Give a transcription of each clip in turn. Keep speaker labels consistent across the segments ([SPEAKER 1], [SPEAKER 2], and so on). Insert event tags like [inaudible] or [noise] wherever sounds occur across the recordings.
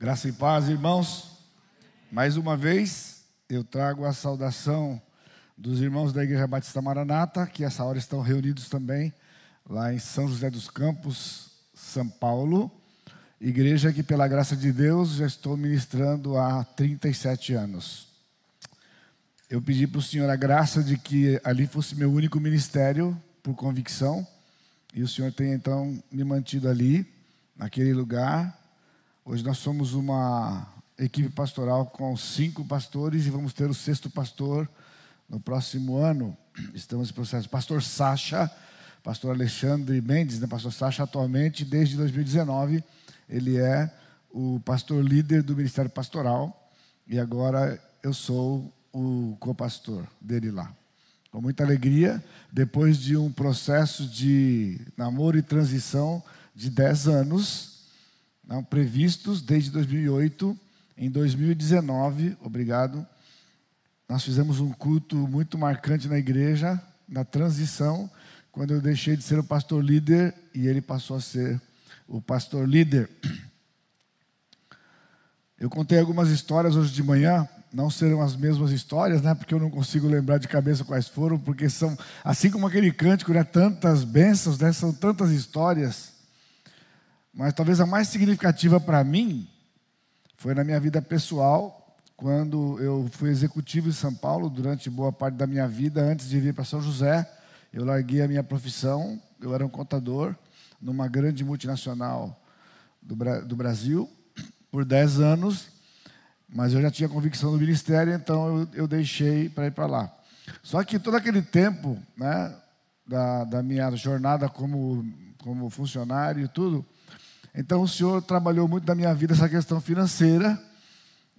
[SPEAKER 1] Graça e paz, irmãos. Mais uma vez, eu trago a saudação dos irmãos da Igreja Batista Maranata, que essa hora estão reunidos também lá em São José dos Campos, São Paulo. Igreja que, pela graça de Deus, já estou ministrando há 37 anos. Eu pedi para o Senhor a graça de que ali fosse meu único ministério, por convicção, e o Senhor tem então me mantido ali, naquele lugar. Hoje nós somos uma equipe pastoral com cinco pastores e vamos ter o sexto pastor no próximo ano. Estamos em processo. Pastor Sacha, pastor Alexandre Mendes, né? pastor Sacha, atualmente, desde 2019 ele é o pastor líder do Ministério Pastoral e agora eu sou o co-pastor dele lá. Com muita alegria, depois de um processo de namoro e transição de 10 anos, não, previstos desde 2008, em 2019, obrigado, nós fizemos um culto muito marcante na igreja, na transição, quando eu deixei de ser o pastor líder e ele passou a ser o pastor líder. Eu contei algumas histórias hoje de manhã, não serão as mesmas histórias, né? Porque eu não consigo lembrar de cabeça quais foram, porque são assim como aquele cântico, né? Tantas bênçãos, né? São tantas histórias. Mas talvez a mais significativa para mim foi na minha vida pessoal, quando eu fui executivo em São Paulo durante boa parte da minha vida antes de vir para São José. Eu larguei a minha profissão, eu era um contador numa grande multinacional do, do Brasil por 10 anos, mas eu já tinha convicção do ministério, então eu, eu deixei para ir para lá. Só que todo aquele tempo, né, da, da minha jornada como, como funcionário e tudo, então o Senhor trabalhou muito na minha vida essa questão financeira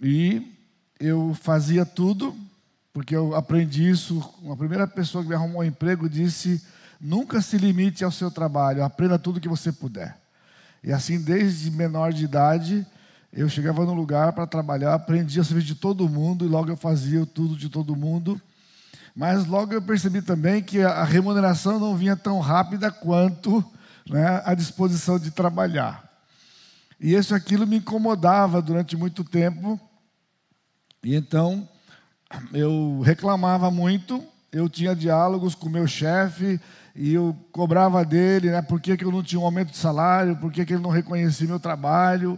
[SPEAKER 1] e eu fazia tudo, porque eu aprendi isso. Uma primeira pessoa que me arrumou um emprego disse: Nunca se limite ao seu trabalho, aprenda tudo que você puder. E assim, desde menor de idade, eu chegava num lugar para trabalhar, aprendia a servir de todo mundo, e logo eu fazia tudo de todo mundo. Mas logo eu percebi também que a remuneração não vinha tão rápida quanto né, a disposição de trabalhar. E isso aquilo me incomodava durante muito tempo. E então eu reclamava muito, eu tinha diálogos com meu chefe, e eu cobrava dele, né, por que, que eu não tinha um aumento de salário, por que, que ele não reconhecia meu trabalho.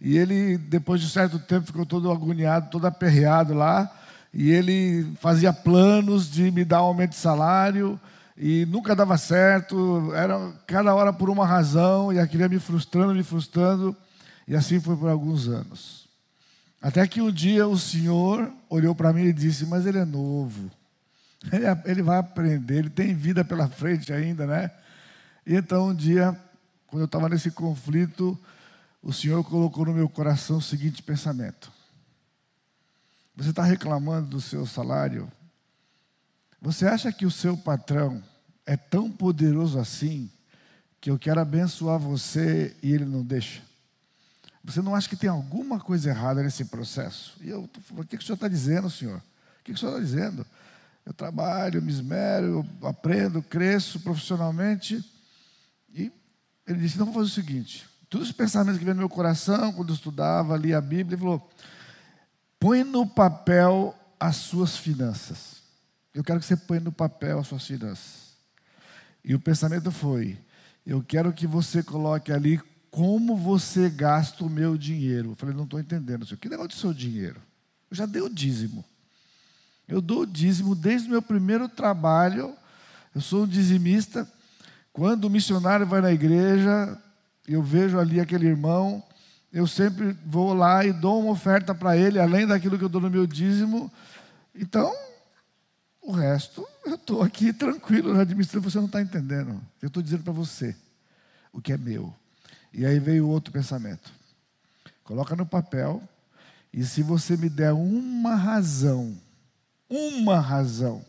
[SPEAKER 1] E ele, depois de certo tempo, ficou todo agoniado, todo aperreado lá. E ele fazia planos de me dar um aumento de salário e nunca dava certo. Era cada hora por uma razão e aquilo ia me frustrando, me frustrando. E assim foi por alguns anos. Até que um dia o Senhor olhou para mim e disse: Mas ele é novo. Ele, ele vai aprender, ele tem vida pela frente ainda, né? E então um dia, quando eu estava nesse conflito, o Senhor colocou no meu coração o seguinte pensamento: Você está reclamando do seu salário? Você acha que o seu patrão é tão poderoso assim que eu quero abençoar você e ele não deixa? Você não acha que tem alguma coisa errada nesse processo? E eu, o que, que o senhor está dizendo, senhor? O que, que o senhor está dizendo? Eu trabalho, me esmero, eu aprendo, cresço profissionalmente. E ele disse: então vamos fazer o seguinte: todos os pensamentos que vêm no meu coração, quando eu estudava, lia a Bíblia, ele falou: põe no papel as suas finanças. Eu quero que você ponha no papel as suas finanças. E o pensamento foi: eu quero que você coloque ali como você gasta o meu dinheiro. Eu falei: não estou entendendo, senhor. Que negócio do seu dinheiro? Eu já dei o dízimo. Eu dou o dízimo desde o meu primeiro trabalho. Eu sou um dizimista. Quando o missionário vai na igreja, eu vejo ali aquele irmão, eu sempre vou lá e dou uma oferta para ele, além daquilo que eu dou no meu dízimo. Então, o resto, eu estou aqui tranquilo na administração, você não está entendendo. Eu estou dizendo para você o que é meu. E aí veio outro pensamento. Coloca no papel, e se você me der uma razão uma razão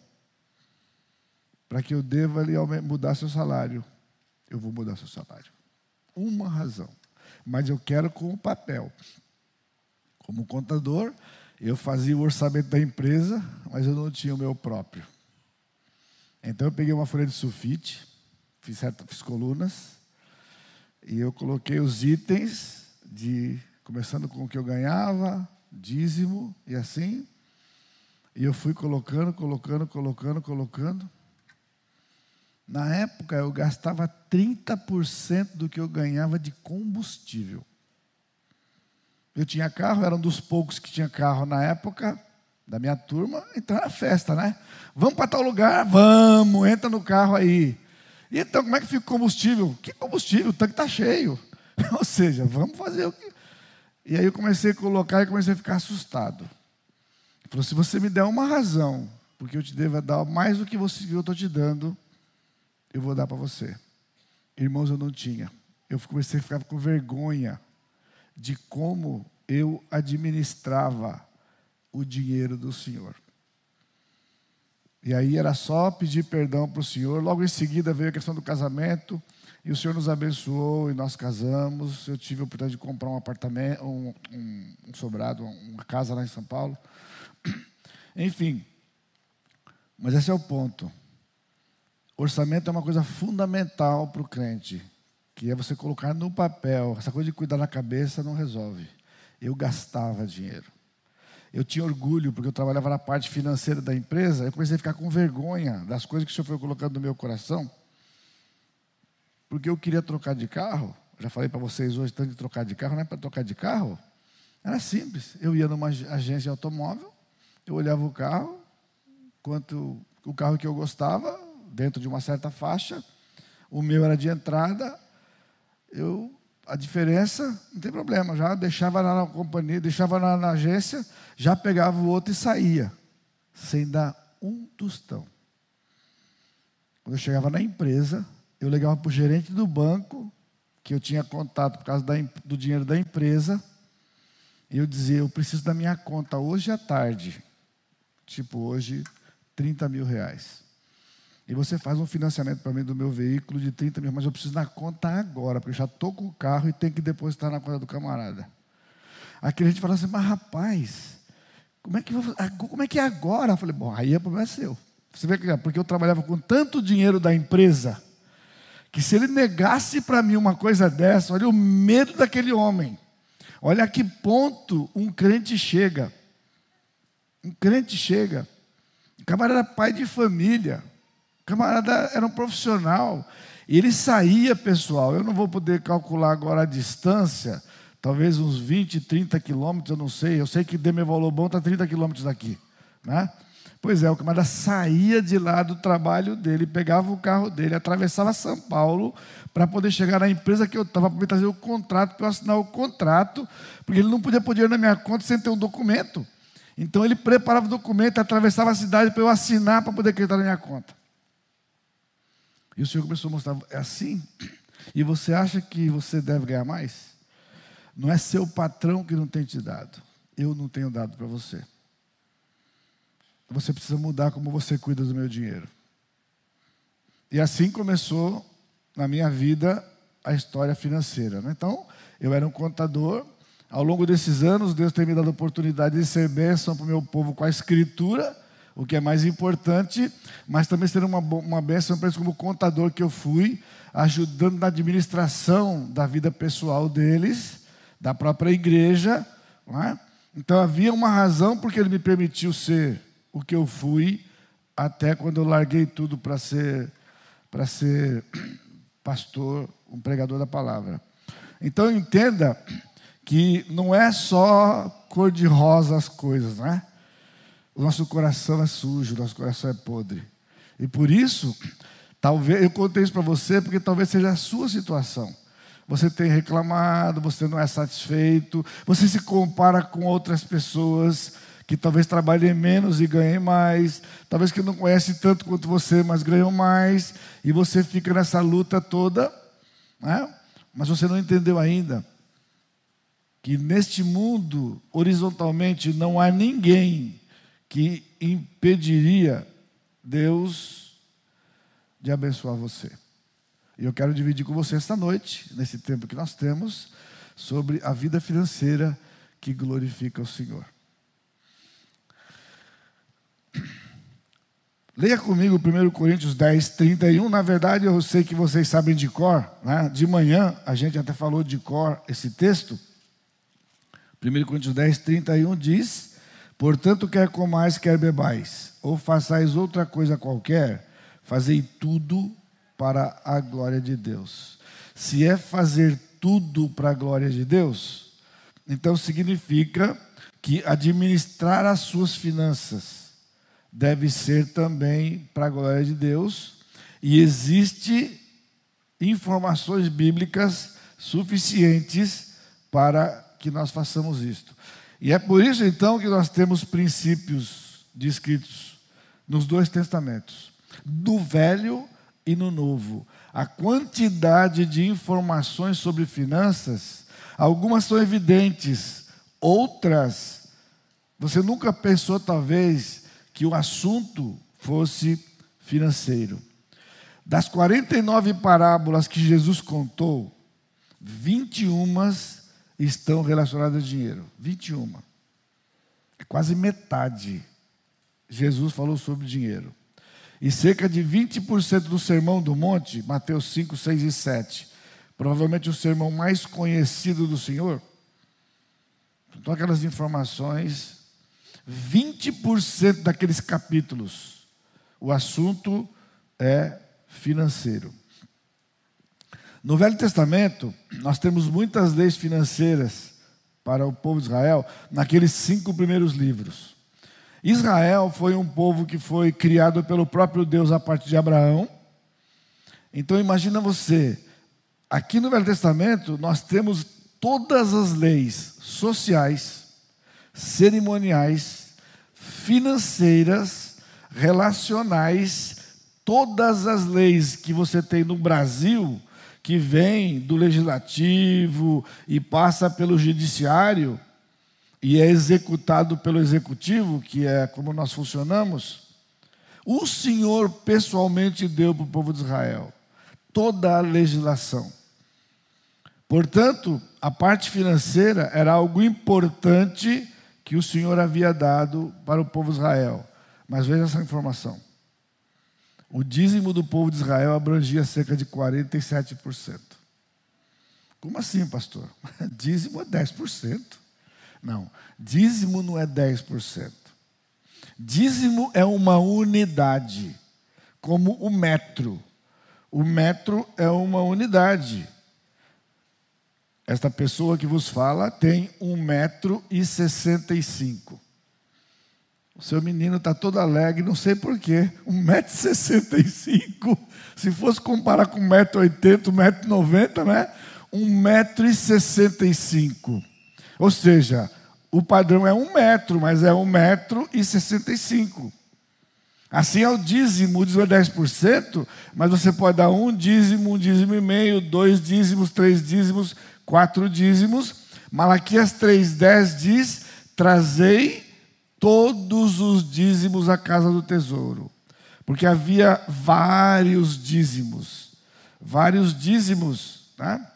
[SPEAKER 1] para que eu deva lhe mudar seu salário, eu vou mudar seu salário. Uma razão. Mas eu quero com o papel. Como contador, eu fazia o orçamento da empresa, mas eu não tinha o meu próprio. Então eu peguei uma folha de sulfite, fiz, certa, fiz colunas, e eu coloquei os itens de Começando com o que eu ganhava, dízimo e assim. E eu fui colocando, colocando, colocando, colocando. Na época eu gastava 30% do que eu ganhava de combustível. Eu tinha carro, era um dos poucos que tinha carro na época da minha turma, então era festa, né? Vamos para tal lugar? Vamos, entra no carro aí. E então, como é que fica o combustível? Que combustível? O tanque está cheio. [laughs] Ou seja, vamos fazer o que. E aí eu comecei a colocar e comecei a ficar assustado. Ele falou: se você me der uma razão, porque eu te devo dar mais do que você, eu estou te dando, eu vou dar para você. Irmãos, eu não tinha. Eu comecei a ficar com vergonha de como eu administrava o dinheiro do Senhor. E aí era só pedir perdão para o Senhor. Logo em seguida veio a questão do casamento. E o Senhor nos abençoou e nós casamos. Eu tive a oportunidade de comprar um apartamento, um, um, um sobrado, uma casa lá em São Paulo. [clears throat] Enfim, mas esse é o ponto. Orçamento é uma coisa fundamental para o crente, que é você colocar no papel. Essa coisa de cuidar na cabeça não resolve. Eu gastava dinheiro. Eu tinha orgulho, porque eu trabalhava na parte financeira da empresa, eu comecei a ficar com vergonha das coisas que o Senhor foi colocando no meu coração, porque eu queria trocar de carro. Já falei para vocês hoje, tanto de trocar de carro, não é para trocar de carro? Era simples. Eu ia numa agência de automóvel, eu olhava o carro, quanto o carro que eu gostava, dentro de uma certa faixa, o meu era de entrada, eu a diferença, não tem problema, já deixava lá na companhia, deixava lá na agência, já pegava o outro e saía, sem dar um tostão. Quando eu chegava na empresa, eu ligava para o gerente do banco, que eu tinha contato por causa da, do dinheiro da empresa, e eu dizia, eu preciso da minha conta hoje à tarde, tipo hoje, 30 mil reais. E você faz um financiamento para mim do meu veículo de 30 mil, mas eu preciso na conta agora, porque eu já estou com o carro e tenho que depositar na conta do camarada. Aqui a gente fala assim, mas rapaz, como é que, como é, que é agora? Eu falei, bom, aí é problema seu. Você vê que é porque eu trabalhava com tanto dinheiro da empresa, que se ele negasse para mim uma coisa dessa, olha o medo daquele homem. Olha a que ponto um crente chega. Um crente chega. O camarada pai de família. O camarada era um profissional. E ele saía, pessoal, eu não vou poder calcular agora a distância, talvez uns 20, 30 quilômetros, eu não sei. Eu sei que Demevolobão está 30 quilômetros daqui. Né? Pois é, o camarada saía de lá do trabalho dele, pegava o carro dele, atravessava São Paulo para poder chegar na empresa que eu estava para me trazer o contrato, para eu assinar o contrato, porque ele não podia pôr dinheiro na minha conta sem ter um documento. Então ele preparava o documento, atravessava a cidade para eu assinar para poder acreditar na minha conta. E o Senhor começou a mostrar, é assim? E você acha que você deve ganhar mais? Não é seu patrão que não tem te dado. Eu não tenho dado para você. Você precisa mudar como você cuida do meu dinheiro. E assim começou na minha vida a história financeira. Né? Então, eu era um contador. Ao longo desses anos, Deus tem me dado a oportunidade de ser bênção para o meu povo com a escritura o que é mais importante, mas também ser uma, uma bênção para eles como contador que eu fui, ajudando na administração da vida pessoal deles, da própria igreja. É? Então havia uma razão porque ele me permitiu ser o que eu fui, até quando eu larguei tudo para ser, para ser [clears throat] pastor, um pregador da palavra. Então entenda que não é só cor de rosa as coisas, né? O nosso coração é sujo, o nosso coração é podre. E por isso, talvez eu contei isso para você porque talvez seja a sua situação. Você tem reclamado, você não é satisfeito, você se compara com outras pessoas que talvez trabalhem menos e ganhem mais, talvez que não conhecem tanto quanto você, mas ganham mais, e você fica nessa luta toda, né? mas você não entendeu ainda que neste mundo, horizontalmente, não há ninguém que impediria Deus de abençoar você. E eu quero dividir com você esta noite, nesse tempo que nós temos, sobre a vida financeira que glorifica o Senhor. Leia comigo 1 Coríntios 10, 31. Na verdade, eu sei que vocês sabem de cor. Né? De manhã, a gente até falou de cor esse texto. 1 Coríntios 10, 31 diz: Portanto, quer comais, quer bebais, ou façais outra coisa qualquer, fazei tudo para a glória de Deus. Se é fazer tudo para a glória de Deus, então significa que administrar as suas finanças deve ser também para a glória de Deus, e existe informações bíblicas suficientes para que nós façamos isto. E é por isso então que nós temos princípios descritos nos dois testamentos, no Velho e no Novo. A quantidade de informações sobre finanças, algumas são evidentes, outras você nunca pensou talvez que o assunto fosse financeiro. Das 49 parábolas que Jesus contou, 21 estão relacionadas a dinheiro. 21. É quase metade. Jesus falou sobre dinheiro. E cerca de 20% do sermão do monte, Mateus 5, 6 e 7, provavelmente o sermão mais conhecido do Senhor. Então, aquelas informações, 20% daqueles capítulos, o assunto é financeiro. No Velho Testamento, nós temos muitas leis financeiras para o povo de Israel naqueles cinco primeiros livros. Israel foi um povo que foi criado pelo próprio Deus a partir de Abraão. Então imagina você, aqui no Velho Testamento nós temos todas as leis sociais, cerimoniais, financeiras, relacionais, todas as leis que você tem no Brasil que vem do legislativo e passa pelo judiciário e é executado pelo executivo, que é como nós funcionamos, o Senhor pessoalmente deu para o povo de Israel toda a legislação. Portanto, a parte financeira era algo importante que o Senhor havia dado para o povo de Israel. Mas veja essa informação. O dízimo do povo de Israel abrangia cerca de 47%. Como assim, pastor? [laughs] Dízimo é 10%. Não, dízimo não é 10%. Dízimo é uma unidade, como o metro. O metro é uma unidade. Esta pessoa que vos fala tem um metro e sessenta e cinco. O seu menino está todo alegre, não sei porquê. 1,65m. Se fosse comparar com 1,80m, 1,90m, né? 1,65m. Ou seja, o padrão é 1 metro, mas é 1,65m. Assim é o dízimo, o dízimo é 10%, mas você pode dar um dízimo, um dízimo e meio, dois dízimos, três dízimos, quatro dízimos. Malaquias 3,10 diz: Trazei todos os dízimos à casa do tesouro, porque havia vários dízimos, vários dízimos, né?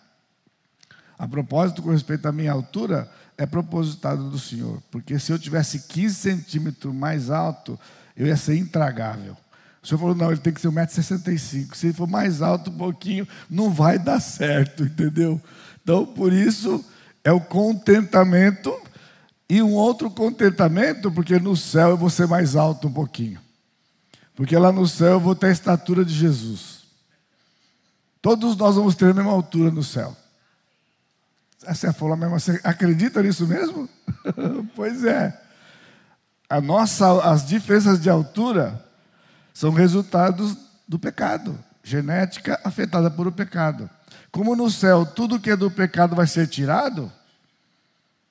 [SPEAKER 1] A propósito, com respeito à minha altura, é propositado do Senhor, porque se eu tivesse 15 centímetros mais alto, eu ia ser intragável. O Senhor falou, não, ele tem que ser 1,65m. Se ele for mais alto um pouquinho, não vai dar certo, entendeu? Então, por isso, é o contentamento e um outro contentamento, porque no céu eu vou ser mais alto um pouquinho. Porque lá no céu eu vou ter a estatura de Jesus. Todos nós vamos ter a mesma altura no céu. Você falou mesmo, você acredita nisso mesmo? [laughs] pois é. A nossa, as diferenças de altura são resultados do pecado, genética afetada por o pecado. Como no céu tudo que é do pecado vai ser tirado,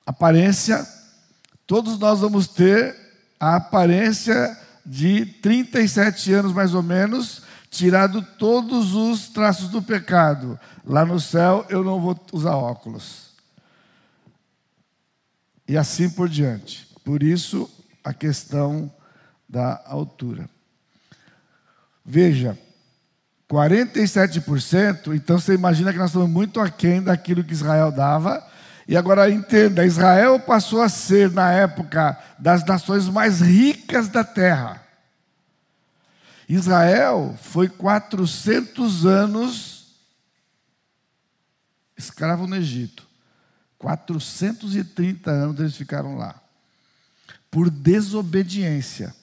[SPEAKER 1] aparência Todos nós vamos ter a aparência de 37 anos mais ou menos, tirado todos os traços do pecado. Lá no céu eu não vou usar óculos. E assim por diante. Por isso a questão da altura. Veja, 47%, então você imagina que nós estamos muito aquém daquilo que Israel dava e agora entenda: Israel passou a ser, na época, das nações mais ricas da terra. Israel foi 400 anos escravo no Egito. 430 anos eles ficaram lá. Por desobediência.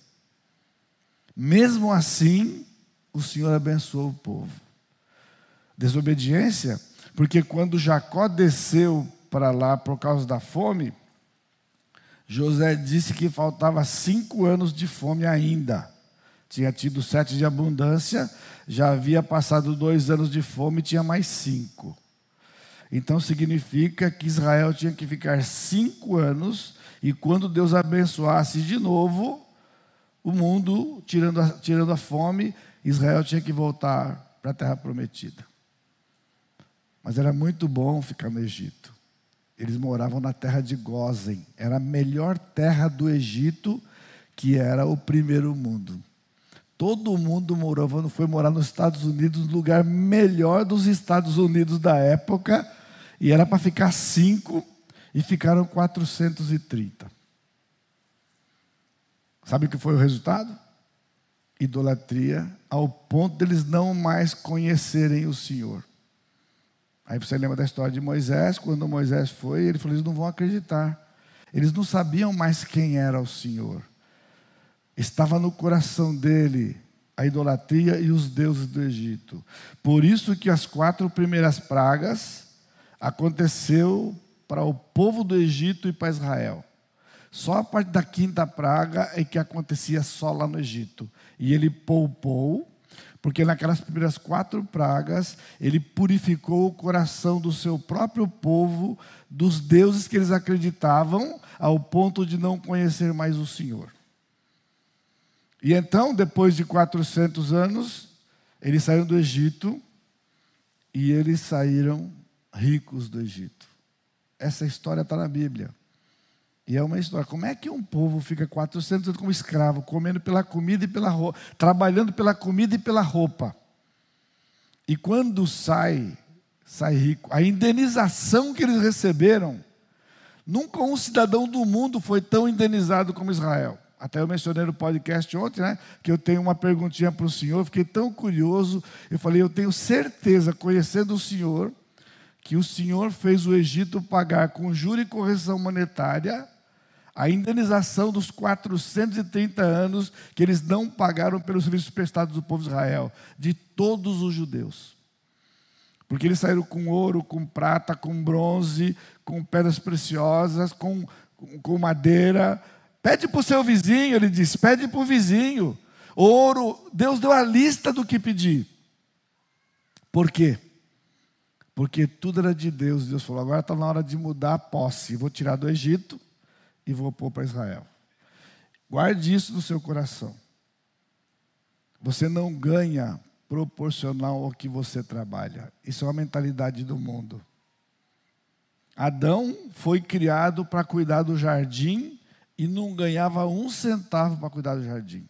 [SPEAKER 1] Mesmo assim, o Senhor abençoou o povo. Desobediência, porque quando Jacó desceu para lá por causa da fome, José disse que faltava cinco anos de fome ainda. Tinha tido sete de abundância, já havia passado dois anos de fome, tinha mais cinco. Então significa que Israel tinha que ficar cinco anos, e quando Deus abençoasse de novo o mundo, tirando a, tirando a fome, Israel tinha que voltar para a terra prometida. Mas era muito bom ficar no Egito. Eles moravam na terra de Gozen, era a melhor terra do Egito, que era o primeiro mundo. Todo mundo morava, foi morar nos Estados Unidos, no lugar melhor dos Estados Unidos da época, e era para ficar cinco, e ficaram 430. Sabe o que foi o resultado? Idolatria, ao ponto deles não mais conhecerem o Senhor. Aí você lembra da história de Moisés, quando Moisés foi, ele falou: eles não vão acreditar. Eles não sabiam mais quem era o Senhor. Estava no coração dele a idolatria e os deuses do Egito. Por isso que as quatro primeiras pragas aconteceu para o povo do Egito e para Israel. Só a parte da quinta praga é que acontecia só lá no Egito. E ele poupou, porque naquelas primeiras quatro pragas, ele purificou o coração do seu próprio povo, dos deuses que eles acreditavam, ao ponto de não conhecer mais o Senhor. E então, depois de 400 anos, eles saíram do Egito e eles saíram ricos do Egito. Essa história está na Bíblia. E é uma história. Como é que um povo fica 400 anos como escravo, comendo pela comida e pela roupa, trabalhando pela comida e pela roupa? E quando sai, sai rico, a indenização que eles receberam, nunca um cidadão do mundo foi tão indenizado como Israel. Até eu mencionei no podcast ontem, né? Que eu tenho uma perguntinha para o senhor, fiquei tão curioso. Eu falei, eu tenho certeza, conhecendo o senhor, que o senhor fez o Egito pagar com juros e correção monetária a indenização dos 430 anos que eles não pagaram pelos serviços prestados do povo de Israel, de todos os judeus. Porque eles saíram com ouro, com prata, com bronze, com pedras preciosas, com, com madeira, Pede para o seu vizinho, ele disse, pede para o vizinho. Ouro, Deus deu a lista do que pedir. Por quê? Porque tudo era de Deus. Deus falou: agora está na hora de mudar a posse. Vou tirar do Egito e vou pôr para Israel. Guarde isso no seu coração. Você não ganha proporcional ao que você trabalha. Isso é uma mentalidade do mundo. Adão foi criado para cuidar do jardim e não ganhava um centavo para cuidar do jardim.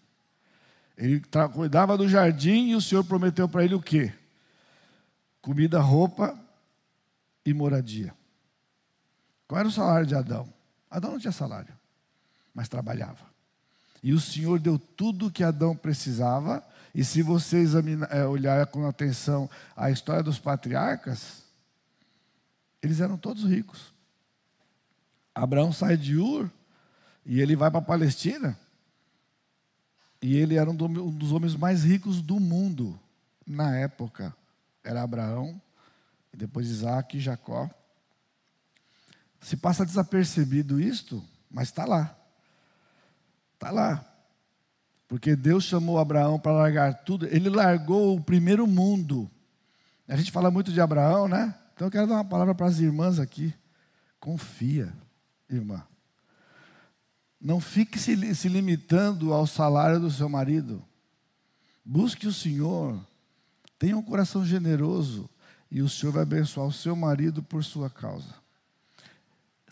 [SPEAKER 1] Ele cuidava do jardim e o Senhor prometeu para ele o quê? Comida, roupa e moradia. Qual era o salário de Adão? Adão não tinha salário, mas trabalhava. E o Senhor deu tudo o que Adão precisava. E se você examinar, é, olhar com atenção a história dos patriarcas, eles eram todos ricos. Abraão sai de Ur e ele vai para a Palestina. E ele era um dos homens mais ricos do mundo na época. Era Abraão, depois Isaac e Jacó. Se passa desapercebido isto, mas está lá. Está lá. Porque Deus chamou Abraão para largar tudo. Ele largou o primeiro mundo. A gente fala muito de Abraão, né? Então eu quero dar uma palavra para as irmãs aqui. Confia, irmã. Não fique se, se limitando ao salário do seu marido. Busque o Senhor. Tenha um coração generoso. E o Senhor vai abençoar o seu marido por sua causa.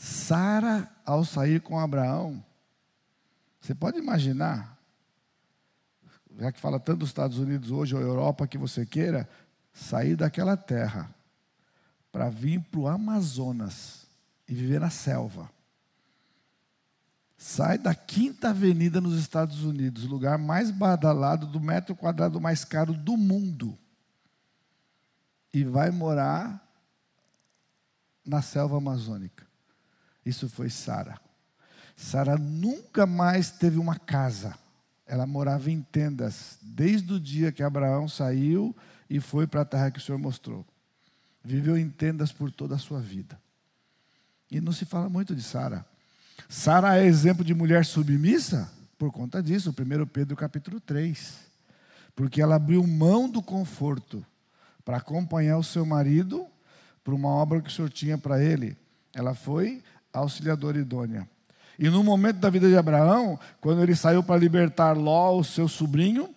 [SPEAKER 1] Sara, ao sair com Abraão, você pode imaginar, já que fala tanto dos Estados Unidos hoje, ou Europa, que você queira, sair daquela terra para vir para o Amazonas e viver na selva. Sai da Quinta Avenida nos Estados Unidos, lugar mais badalado do metro quadrado mais caro do mundo, e vai morar na selva amazônica. Isso foi Sara. Sara nunca mais teve uma casa. Ela morava em tendas desde o dia que Abraão saiu e foi para a terra que o Senhor mostrou. Viveu em tendas por toda a sua vida. E não se fala muito de Sara. Sara é exemplo de mulher submissa por conta disso, 1 Pedro capítulo 3. Porque ela abriu mão do conforto para acompanhar o seu marido para uma obra que o Senhor tinha para ele. Ela foi auxiliadora idônea. E no momento da vida de Abraão, quando ele saiu para libertar Ló, o seu sobrinho,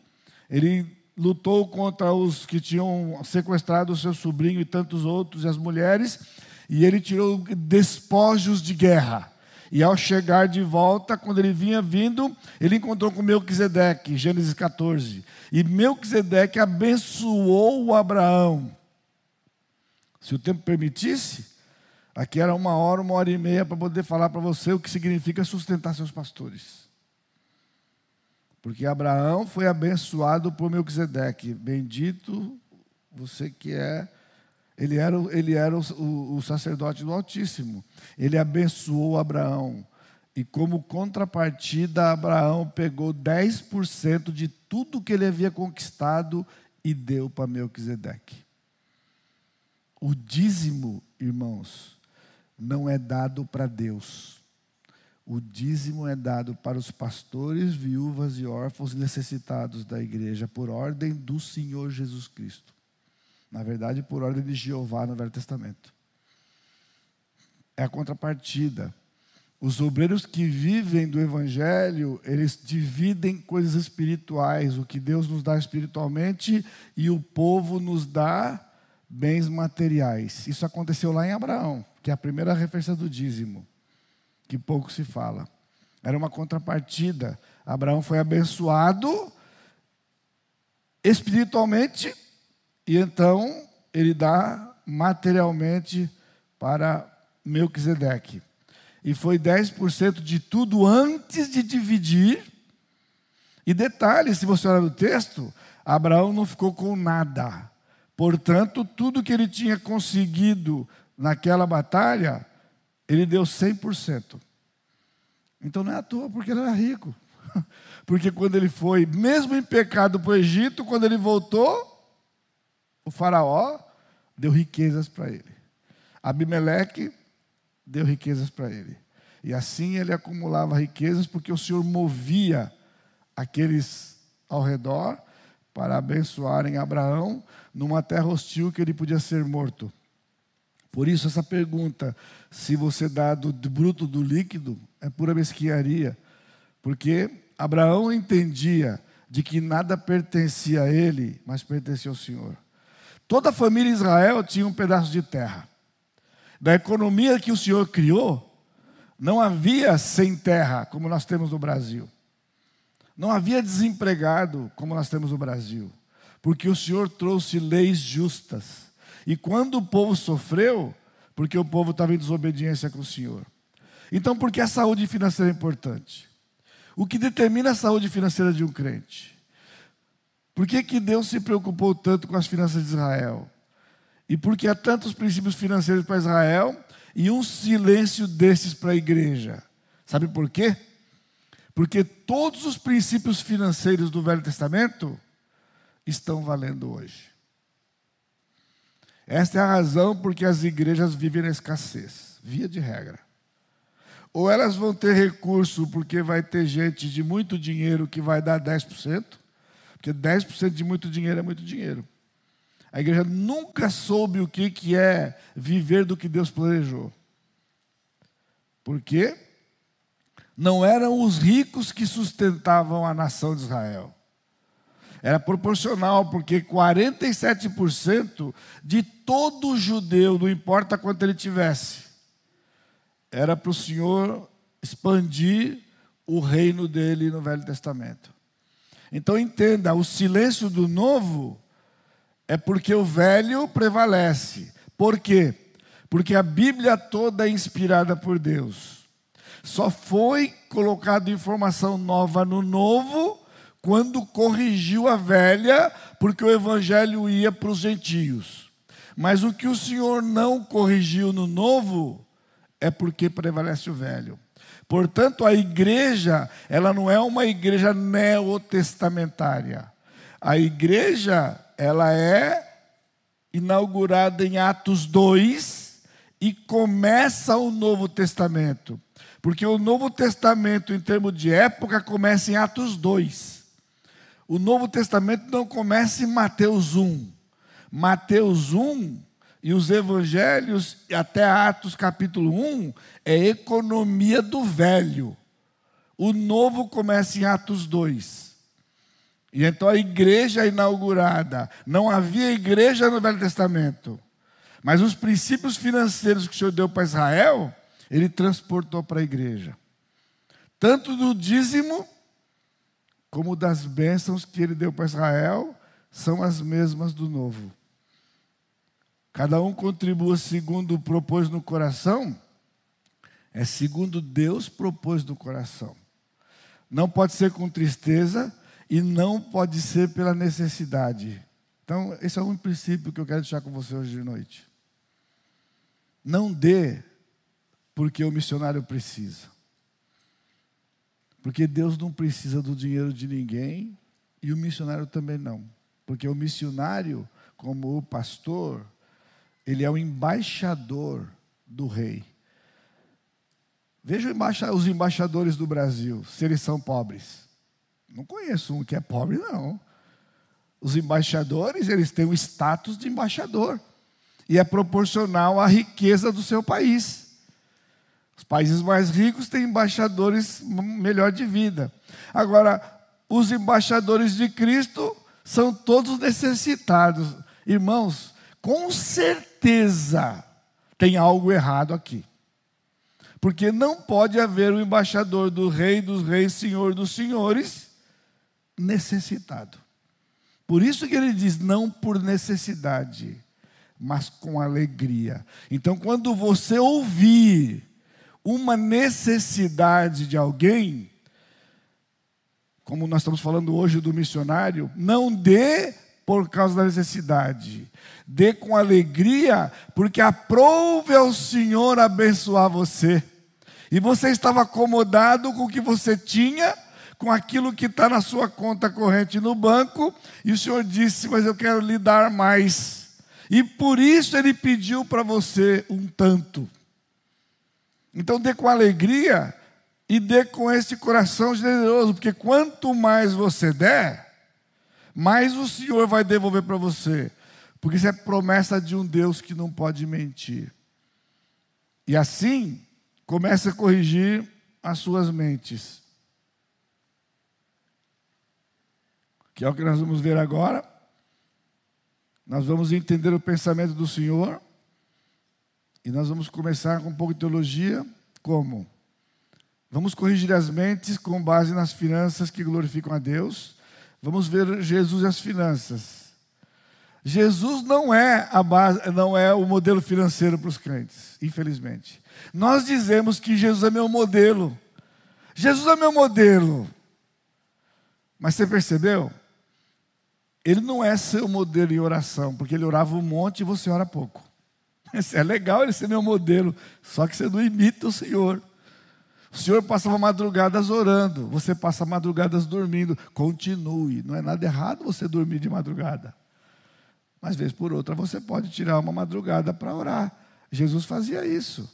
[SPEAKER 1] ele lutou contra os que tinham sequestrado o seu sobrinho e tantos outros, e as mulheres, e ele tirou despojos de guerra. E ao chegar de volta, quando ele vinha vindo, ele encontrou com Melquisedeque, Gênesis 14. E Melquisedeque abençoou Abraão. Se o tempo permitisse, aqui era uma hora, uma hora e meia para poder falar para você o que significa sustentar seus pastores. Porque Abraão foi abençoado por Melquisedeque. Bendito você que é ele era, ele era o, o, o sacerdote do Altíssimo. Ele abençoou Abraão. E como contrapartida, Abraão pegou 10% de tudo que ele havia conquistado e deu para Melquisedeque. O dízimo, irmãos, não é dado para Deus. O dízimo é dado para os pastores, viúvas e órfãos necessitados da igreja, por ordem do Senhor Jesus Cristo. Na verdade, por ordem de Jeová no Velho Testamento. É a contrapartida. Os obreiros que vivem do Evangelho, eles dividem coisas espirituais, o que Deus nos dá espiritualmente e o povo nos dá bens materiais. Isso aconteceu lá em Abraão, que é a primeira referência do dízimo, que pouco se fala. Era uma contrapartida. Abraão foi abençoado espiritualmente e então ele dá materialmente para Melquisedeque. E foi 10% de tudo antes de dividir. E detalhe, se você olhar no texto, Abraão não ficou com nada. Portanto, tudo que ele tinha conseguido naquela batalha, ele deu 100%. Então não é à toa porque ele era rico. [laughs] Porque quando ele foi, mesmo em pecado para o Egito, quando ele voltou, o faraó deu riquezas para ele. Abimeleque deu riquezas para ele. E assim ele acumulava riquezas porque o Senhor movia aqueles ao redor para abençoarem Abraão numa terra hostil que ele podia ser morto. Por isso, essa pergunta, se você dá do, bruto do líquido, é pura mesquinharia. Porque Abraão entendia de que nada pertencia a ele, mas pertencia ao Senhor. Toda a família Israel tinha um pedaço de terra. Da economia que o Senhor criou, não havia sem terra, como nós temos no Brasil. Não havia desempregado, como nós temos no Brasil. Porque o Senhor trouxe leis justas. E quando o povo sofreu, porque o povo estava em desobediência com o Senhor. Então, por que a saúde financeira é importante? O que determina a saúde financeira de um crente? Por que, que Deus se preocupou tanto com as finanças de Israel? E por que há tantos princípios financeiros para Israel e um silêncio desses para a igreja? Sabe por quê? Porque todos os princípios financeiros do Velho Testamento estão valendo hoje. Esta é a razão porque as igrejas vivem na escassez, via de regra. Ou elas vão ter recurso porque vai ter gente de muito dinheiro que vai dar 10%, porque 10% de muito dinheiro é muito dinheiro. A igreja nunca soube o que, que é viver do que Deus planejou. Por quê? Não eram os ricos que sustentavam a nação de Israel. Era proporcional, porque 47% de todo judeu, não importa quanto ele tivesse, era para o Senhor expandir o reino dele no Velho Testamento. Então entenda, o silêncio do novo é porque o velho prevalece. Por quê? Porque a Bíblia toda é inspirada por Deus. Só foi colocada informação nova no novo quando corrigiu a velha, porque o evangelho ia para os gentios. Mas o que o Senhor não corrigiu no novo é porque prevalece o velho. Portanto, a igreja, ela não é uma igreja neotestamentária. A igreja, ela é inaugurada em Atos 2 e começa o Novo Testamento. Porque o Novo Testamento, em termos de época, começa em Atos 2. O Novo Testamento não começa em Mateus 1. Mateus 1 e os evangelhos, até Atos capítulo 1, é economia do velho. O novo começa em Atos 2. E então a igreja é inaugurada. Não havia igreja no Velho Testamento. Mas os princípios financeiros que o Senhor deu para Israel, ele transportou para a igreja. Tanto do dízimo, como das bênçãos que ele deu para Israel, são as mesmas do novo. Cada um contribua segundo propôs no coração, é segundo Deus propôs no coração. Não pode ser com tristeza e não pode ser pela necessidade. Então, esse é um princípio que eu quero deixar com você hoje de noite. Não dê porque o missionário precisa. Porque Deus não precisa do dinheiro de ninguém e o missionário também não. Porque o missionário, como o pastor, ele é o embaixador do rei. Veja os embaixadores do Brasil, se eles são pobres. Não conheço um que é pobre, não. Os embaixadores, eles têm o status de embaixador. E é proporcional à riqueza do seu país. Os países mais ricos têm embaixadores melhor de vida. Agora, os embaixadores de Cristo são todos necessitados. Irmãos, com certeza tem algo errado aqui. Porque não pode haver um embaixador do Rei dos Reis, Senhor dos Senhores, necessitado. Por isso que ele diz: não por necessidade, mas com alegria. Então, quando você ouvir uma necessidade de alguém, como nós estamos falando hoje do missionário, não dê por causa da necessidade, dê com alegria, porque aprove ao Senhor abençoar você. E você estava acomodado com o que você tinha, com aquilo que está na sua conta corrente no banco, e o Senhor disse: Mas eu quero lhe dar mais. E por isso ele pediu para você um tanto. Então dê com alegria e dê com esse coração generoso, porque quanto mais você der, mais o Senhor vai devolver para você. Porque isso é promessa de um Deus que não pode mentir. E assim, comece a corrigir as suas mentes. Que é o que nós vamos ver agora. Nós vamos entender o pensamento do Senhor. E nós vamos começar com um pouco de teologia. Como? Vamos corrigir as mentes com base nas finanças que glorificam a Deus. Vamos ver Jesus e as finanças. Jesus não é a base, não é o modelo financeiro para os crentes, infelizmente. Nós dizemos que Jesus é meu modelo. Jesus é meu modelo. Mas você percebeu? Ele não é seu modelo em oração, porque ele orava um monte e você ora pouco. É legal ele ser meu modelo, só que você não imita o Senhor. O Senhor passava madrugadas orando, você passa madrugadas dormindo. Continue, não é nada errado você dormir de madrugada. Mas, vez por outra, você pode tirar uma madrugada para orar. Jesus fazia isso.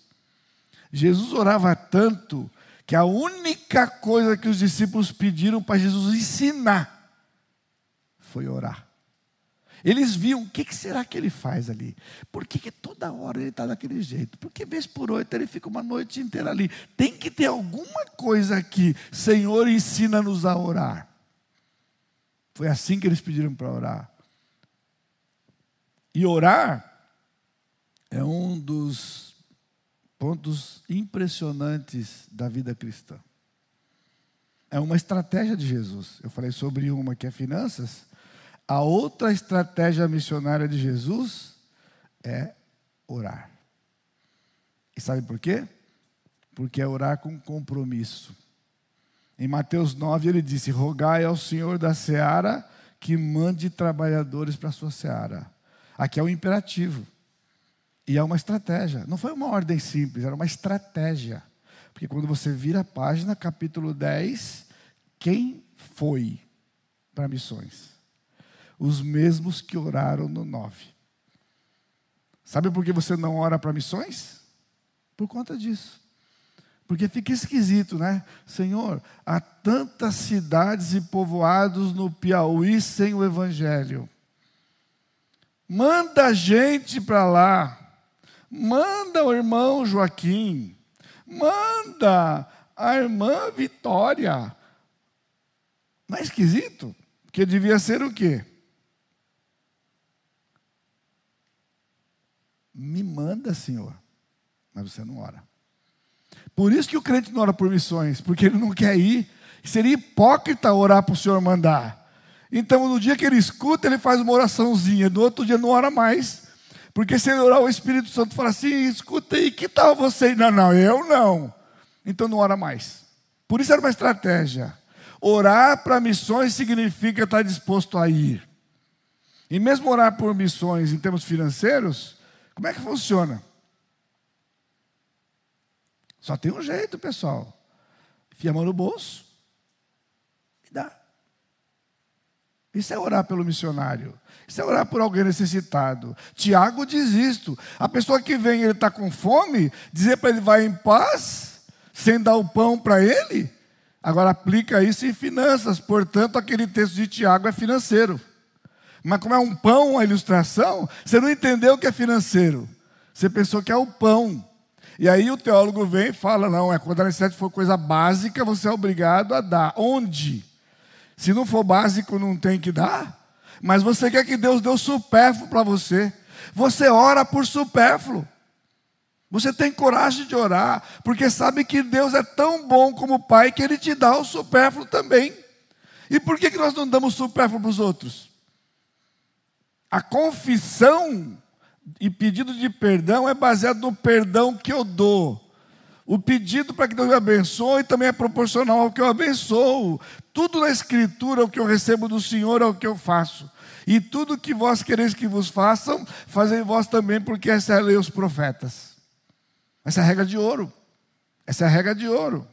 [SPEAKER 1] Jesus orava tanto que a única coisa que os discípulos pediram para Jesus ensinar foi orar. Eles viam, o que, será que ele faz ali? Por que, que toda hora ele está daquele jeito? Por que vez por oito ele fica uma noite inteira ali? Tem que ter alguma coisa aqui. Senhor, ensina-nos a orar. Foi assim que eles pediram para orar. E orar é um dos pontos impressionantes da vida cristã. É uma estratégia de Jesus. Eu falei sobre uma que é finanças. A outra estratégia missionária de Jesus é orar. E sabe por quê? Porque é orar com compromisso. Em Mateus 9 ele disse: Rogai ao Senhor da seara que mande trabalhadores para a sua seara. Aqui é o imperativo. E é uma estratégia. Não foi uma ordem simples, era uma estratégia. Porque quando você vira a página, capítulo 10, quem foi para missões? Os mesmos que oraram no 9. Sabe por que você não ora para missões? Por conta disso. Porque fica esquisito, né? Senhor, há tantas cidades e povoados no Piauí sem o Evangelho. Manda gente para lá. Manda o irmão Joaquim. Manda a irmã Vitória. Não é esquisito? Porque devia ser o quê? Me manda, Senhor. Mas você não ora. Por isso que o crente não ora por missões, porque ele não quer ir. Seria hipócrita orar para o Senhor mandar. Então, no dia que ele escuta, ele faz uma oraçãozinha. No outro dia, não ora mais. Porque se ele orar, o Espírito Santo fala assim: escuta aí, que tal você? Não, não, eu não. Então, não ora mais. Por isso era uma estratégia. Orar para missões significa estar disposto a ir. E mesmo orar por missões em termos financeiros, como é que funciona? Só tem um jeito, pessoal. Enfia a mão no bolso e dá. Isso é orar pelo missionário. Isso é orar por alguém necessitado. Tiago diz isto. A pessoa que vem, ele está com fome, dizer para ele vai em paz, sem dar o pão para ele. Agora aplica isso em finanças. Portanto, aquele texto de Tiago é financeiro. Mas como é um pão, a ilustração, você não entendeu o que é financeiro. Você pensou que é o pão. E aí o teólogo vem e fala: não, é quando a necessidade for coisa básica, você é obrigado a dar. Onde? Se não for básico, não tem que dar. Mas você quer que Deus dê o supérfluo para você. Você ora por supérfluo. Você tem coragem de orar, porque sabe que Deus é tão bom como Pai que Ele te dá o supérfluo também. E por que, que nós não damos supérfluo para os outros? A confissão e pedido de perdão é baseado no perdão que eu dou. O pedido para que Deus me abençoe também é proporcional ao que eu abençoo. Tudo na Escritura, o que eu recebo do Senhor é o que eu faço. E tudo que vós quereis que vos façam, fazei vós também, porque essa é a lei dos profetas. Essa é a regra de ouro. Essa é a regra de ouro.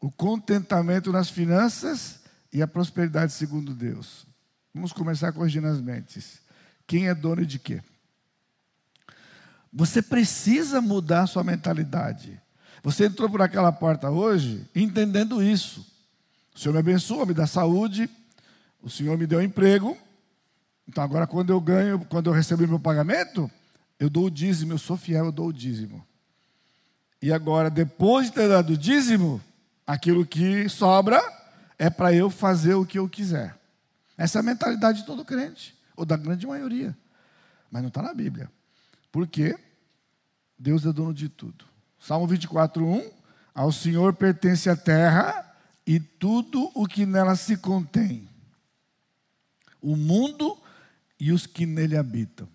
[SPEAKER 1] O contentamento nas finanças e a prosperidade segundo Deus. Vamos começar corrigindo as mentes. Quem é dono de quê? Você precisa mudar a sua mentalidade. Você entrou por aquela porta hoje entendendo isso. O Senhor me abençoa, me dá saúde, o Senhor me deu emprego. Então agora quando eu ganho, quando eu recebo meu pagamento, eu dou o dízimo, eu sou fiel, eu dou o dízimo. E agora, depois de ter dado o dízimo, aquilo que sobra é para eu fazer o que eu quiser. Essa é a mentalidade de todo crente, ou da grande maioria. Mas não está na Bíblia. Porque Deus é dono de tudo. Salmo 24, 1. Ao Senhor pertence a terra e tudo o que nela se contém, o mundo e os que nele habitam.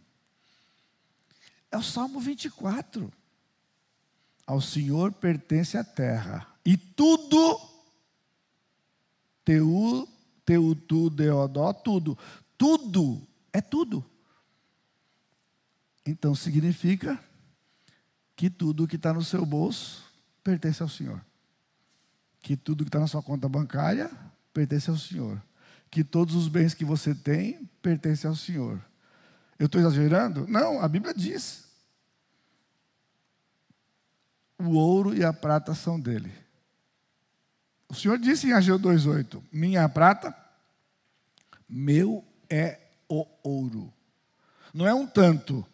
[SPEAKER 1] É o Salmo 24. Ao Senhor pertence a terra e tudo, teu, teu, tu, deodó, tudo, tudo, é tudo. Então significa que tudo que está no seu bolso pertence ao Senhor. Que tudo que está na sua conta bancária pertence ao Senhor. Que todos os bens que você tem pertencem ao Senhor. Eu estou exagerando? Não, a Bíblia diz. O ouro e a prata são dele. O Senhor disse em Ageu 2,8: Minha prata, meu é o ouro. Não é um tanto,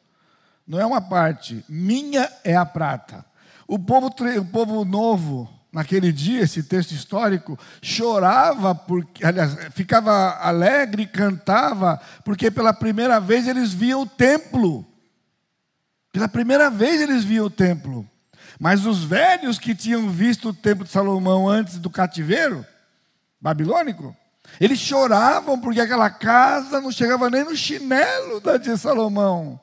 [SPEAKER 1] não é uma parte, minha é a prata. O povo, o povo novo, naquele dia, esse texto histórico, chorava, porque, aliás, ficava alegre, cantava, porque pela primeira vez eles viam o templo. Pela primeira vez eles viam o templo. Mas os velhos que tinham visto o templo de Salomão antes do cativeiro babilônico, eles choravam porque aquela casa não chegava nem no chinelo da de Salomão.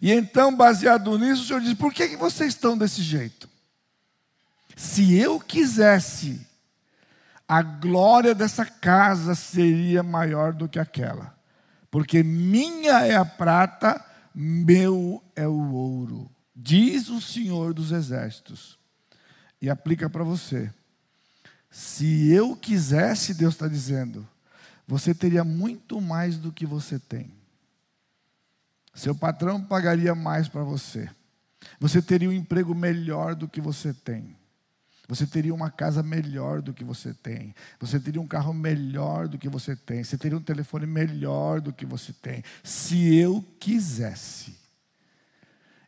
[SPEAKER 1] E então, baseado nisso, o Senhor diz: por que, que vocês estão desse jeito? Se eu quisesse, a glória dessa casa seria maior do que aquela. Porque minha é a prata, meu é o ouro, diz o Senhor dos Exércitos. E aplica para você. Se eu quisesse, Deus está dizendo, você teria muito mais do que você tem. Seu patrão pagaria mais para você. Você teria um emprego melhor do que você tem. Você teria uma casa melhor do que você tem. Você teria um carro melhor do que você tem. Você teria um telefone melhor do que você tem. Se eu quisesse.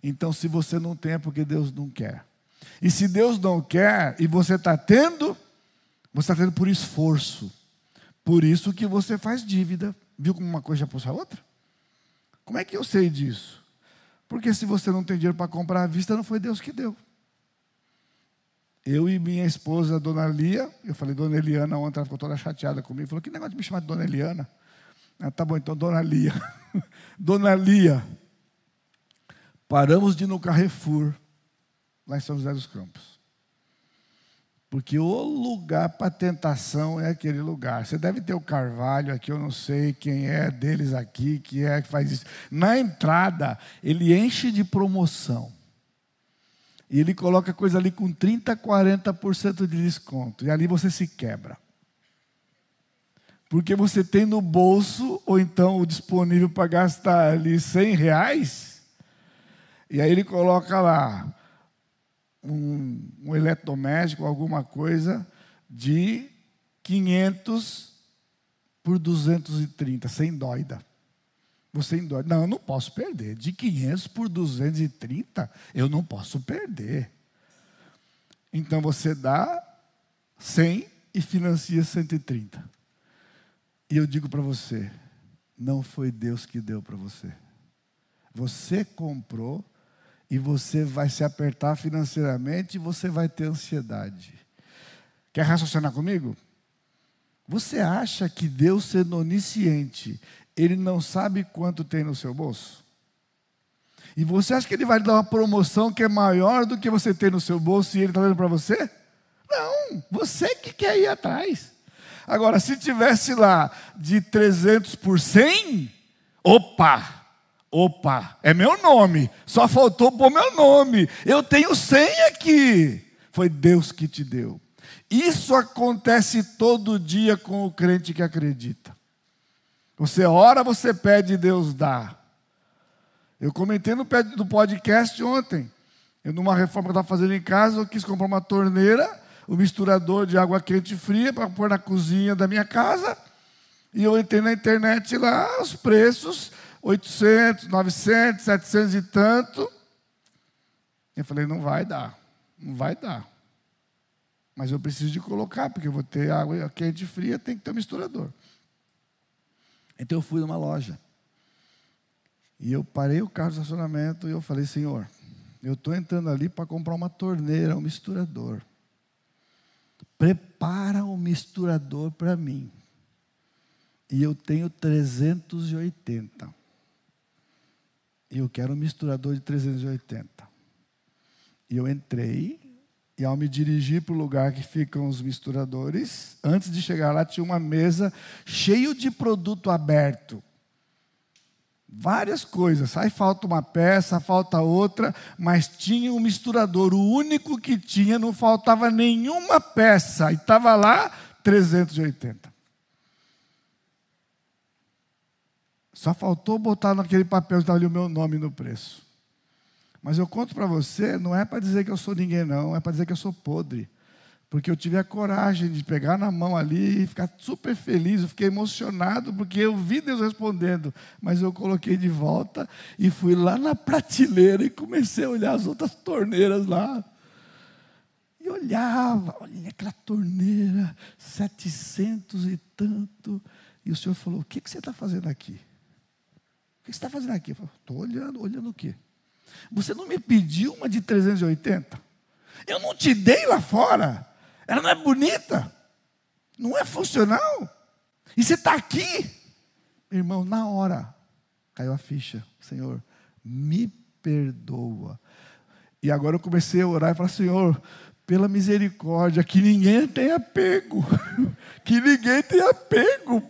[SPEAKER 1] Então, se você não tem, é porque Deus não quer. E se Deus não quer e você está tendo, você está tendo por esforço. Por isso que você faz dívida. Viu como uma coisa puxa a outra? Como é que eu sei disso? Porque se você não tem dinheiro para comprar à vista, não foi Deus que deu. Eu e minha esposa, Dona Lia, eu falei Dona Eliana ontem, ela ficou toda chateada comigo, falou, que negócio de me chamar de Dona Eliana? Ah, tá bom, então Dona Lia. [laughs] Dona Lia, paramos de ir no Carrefour, lá em São José dos Campos. Porque o lugar para tentação é aquele lugar. Você deve ter o Carvalho aqui, eu não sei quem é deles aqui, que é que faz isso. Na entrada, ele enche de promoção. E ele coloca coisa ali com 30%, 40% de desconto. E ali você se quebra. Porque você tem no bolso, ou então o disponível para gastar ali 100 reais. E aí ele coloca lá um, um eletrodoméstico, alguma coisa, de 500 por 230, sem dóida. Você endói. Não, eu não posso perder. De 500 por 230, eu não posso perder. Então você dá 100 e financia 130. E eu digo para você, não foi Deus que deu para você. Você comprou e você vai se apertar financeiramente e você vai ter ansiedade. Quer raciocinar comigo? Você acha que Deus sendo onisciente, ele não sabe quanto tem no seu bolso? E você acha que ele vai dar uma promoção que é maior do que você tem no seu bolso e ele está dando para você? Não, você que quer ir atrás. Agora, se tivesse lá de 300 por 100, opa, opa, é meu nome, só faltou pôr meu nome. Eu tenho 100 aqui. Foi Deus que te deu. Isso acontece todo dia com o crente que acredita. Você ora, você pede e Deus dá. Eu comentei no podcast ontem. Eu, numa reforma que eu estava fazendo em casa, eu quis comprar uma torneira, um misturador de água quente e fria para pôr na cozinha da minha casa. E eu entrei na internet lá, os preços, 800, 900, 700 e tanto. Eu falei, não vai dar, não vai dar. Mas eu preciso de colocar, porque eu vou ter água quente e fria, tem que ter um misturador. Então eu fui numa loja. E eu parei o carro de estacionamento e eu falei, Senhor, eu estou entrando ali para comprar uma torneira, um misturador. Prepara um misturador para mim. E eu tenho 380. E eu quero um misturador de 380. E eu entrei e ao me dirigir para o lugar que ficam os misturadores, antes de chegar lá tinha uma mesa cheio de produto aberto. Várias coisas. Aí falta uma peça, falta outra, mas tinha um misturador. O único que tinha, não faltava nenhuma peça. E estava lá 380. Só faltou botar naquele papel que estava ali o meu nome no preço. Mas eu conto para você, não é para dizer que eu sou ninguém, não, é para dizer que eu sou podre. Porque eu tive a coragem de pegar na mão ali e ficar super feliz, eu fiquei emocionado, porque eu vi Deus respondendo, mas eu coloquei de volta e fui lá na prateleira e comecei a olhar as outras torneiras lá. E olhava, olha aquela torneira, setecentos e tanto. E o Senhor falou: O que, que você está fazendo aqui? Que você está fazendo aqui? Estou olhando, olhando o quê? Você não me pediu uma de 380? Eu não te dei lá fora. Ela não é bonita. Não é funcional. E você está aqui. Irmão, na hora caiu a ficha. Senhor, me perdoa. E agora eu comecei a orar e falar: Senhor, pela misericórdia, que ninguém tenha pego. [laughs] que ninguém tenha pego.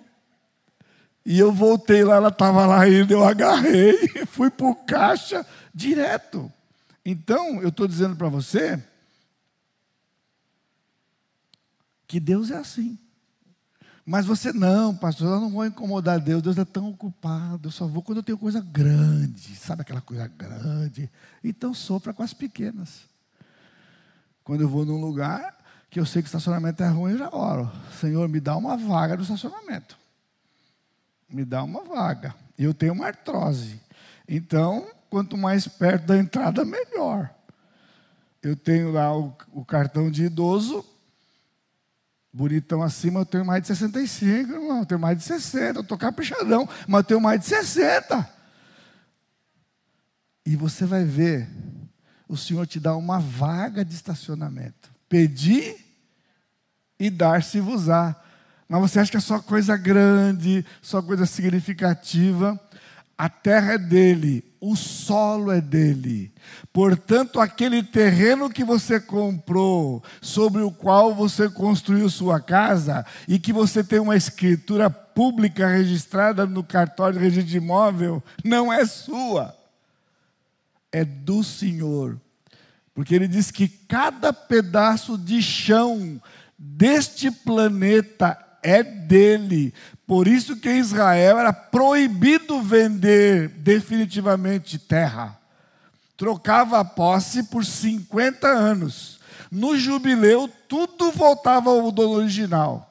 [SPEAKER 1] E eu voltei lá, ela estava lá ainda, eu agarrei, [laughs] fui para o caixa direto. Então, eu estou dizendo para você que Deus é assim. Mas você não, pastor, eu não vou incomodar Deus, Deus é tão ocupado, eu só vou quando eu tenho coisa grande, sabe aquela coisa grande? Então sofra com as pequenas. Quando eu vou num lugar que eu sei que o estacionamento é ruim, eu já oro. Senhor, me dá uma vaga no estacionamento. Me dá uma vaga. Eu tenho uma artrose. Então, quanto mais perto da entrada, melhor. Eu tenho lá o, o cartão de idoso, bonitão acima, eu tenho mais de 65, irmão, eu tenho mais de 60, eu estou caprichadão, mas eu tenho mais de 60. E você vai ver o Senhor te dá uma vaga de estacionamento. Pedir e dar-se-vos-á. Mas você acha que é só coisa grande, só coisa significativa. A terra é dele, o solo é dele. Portanto, aquele terreno que você comprou, sobre o qual você construiu sua casa, e que você tem uma escritura pública registrada no cartório de registro de imóvel, não é sua é do Senhor. Porque ele diz que cada pedaço de chão deste planeta é dele. Por isso que em Israel era proibido vender definitivamente terra. Trocava a posse por 50 anos. No jubileu, tudo voltava ao dono original.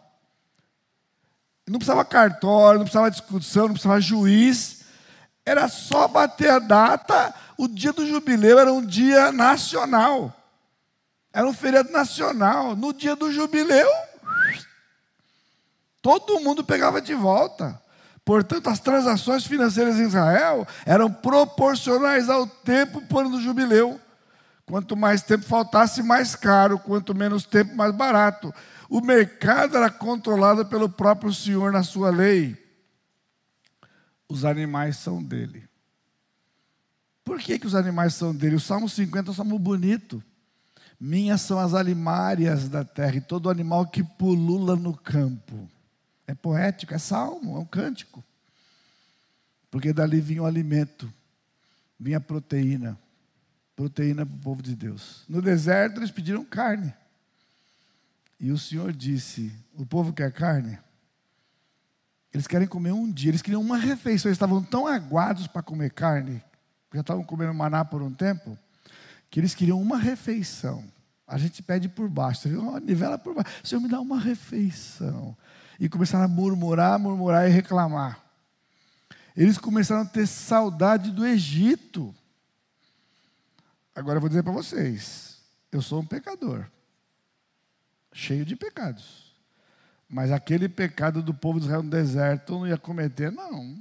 [SPEAKER 1] Não precisava cartório, não precisava discussão, não precisava juiz. Era só bater a data, o dia do jubileu era um dia nacional. Era um feriado nacional. No dia do jubileu, todo mundo pegava de volta. Portanto, as transações financeiras em Israel eram proporcionais ao tempo por ano do jubileu. Quanto mais tempo faltasse, mais caro, quanto menos tempo, mais barato. O mercado era controlado pelo próprio Senhor na sua lei. Os animais são dele. Por que, que os animais são dele? O Salmo 50 é um salmo bonito. Minhas são as alimárias da terra e todo animal que pulula no campo. É poético, é salmo, é um cântico. Porque dali vinha o alimento, vinha a proteína. Proteína para o povo de Deus. No deserto eles pediram carne. E o Senhor disse: O povo quer carne? Eles querem comer um dia, eles queriam uma refeição, eles estavam tão aguados para comer carne já estavam comendo maná por um tempo, que eles queriam uma refeição. A gente pede por baixo, você? Oh, nivela por baixo. Senhor, me dá uma refeição. E começaram a murmurar, murmurar e reclamar. Eles começaram a ter saudade do Egito. Agora eu vou dizer para vocês: eu sou um pecador, cheio de pecados. Mas aquele pecado do povo de Israel no deserto eu não ia cometer, não.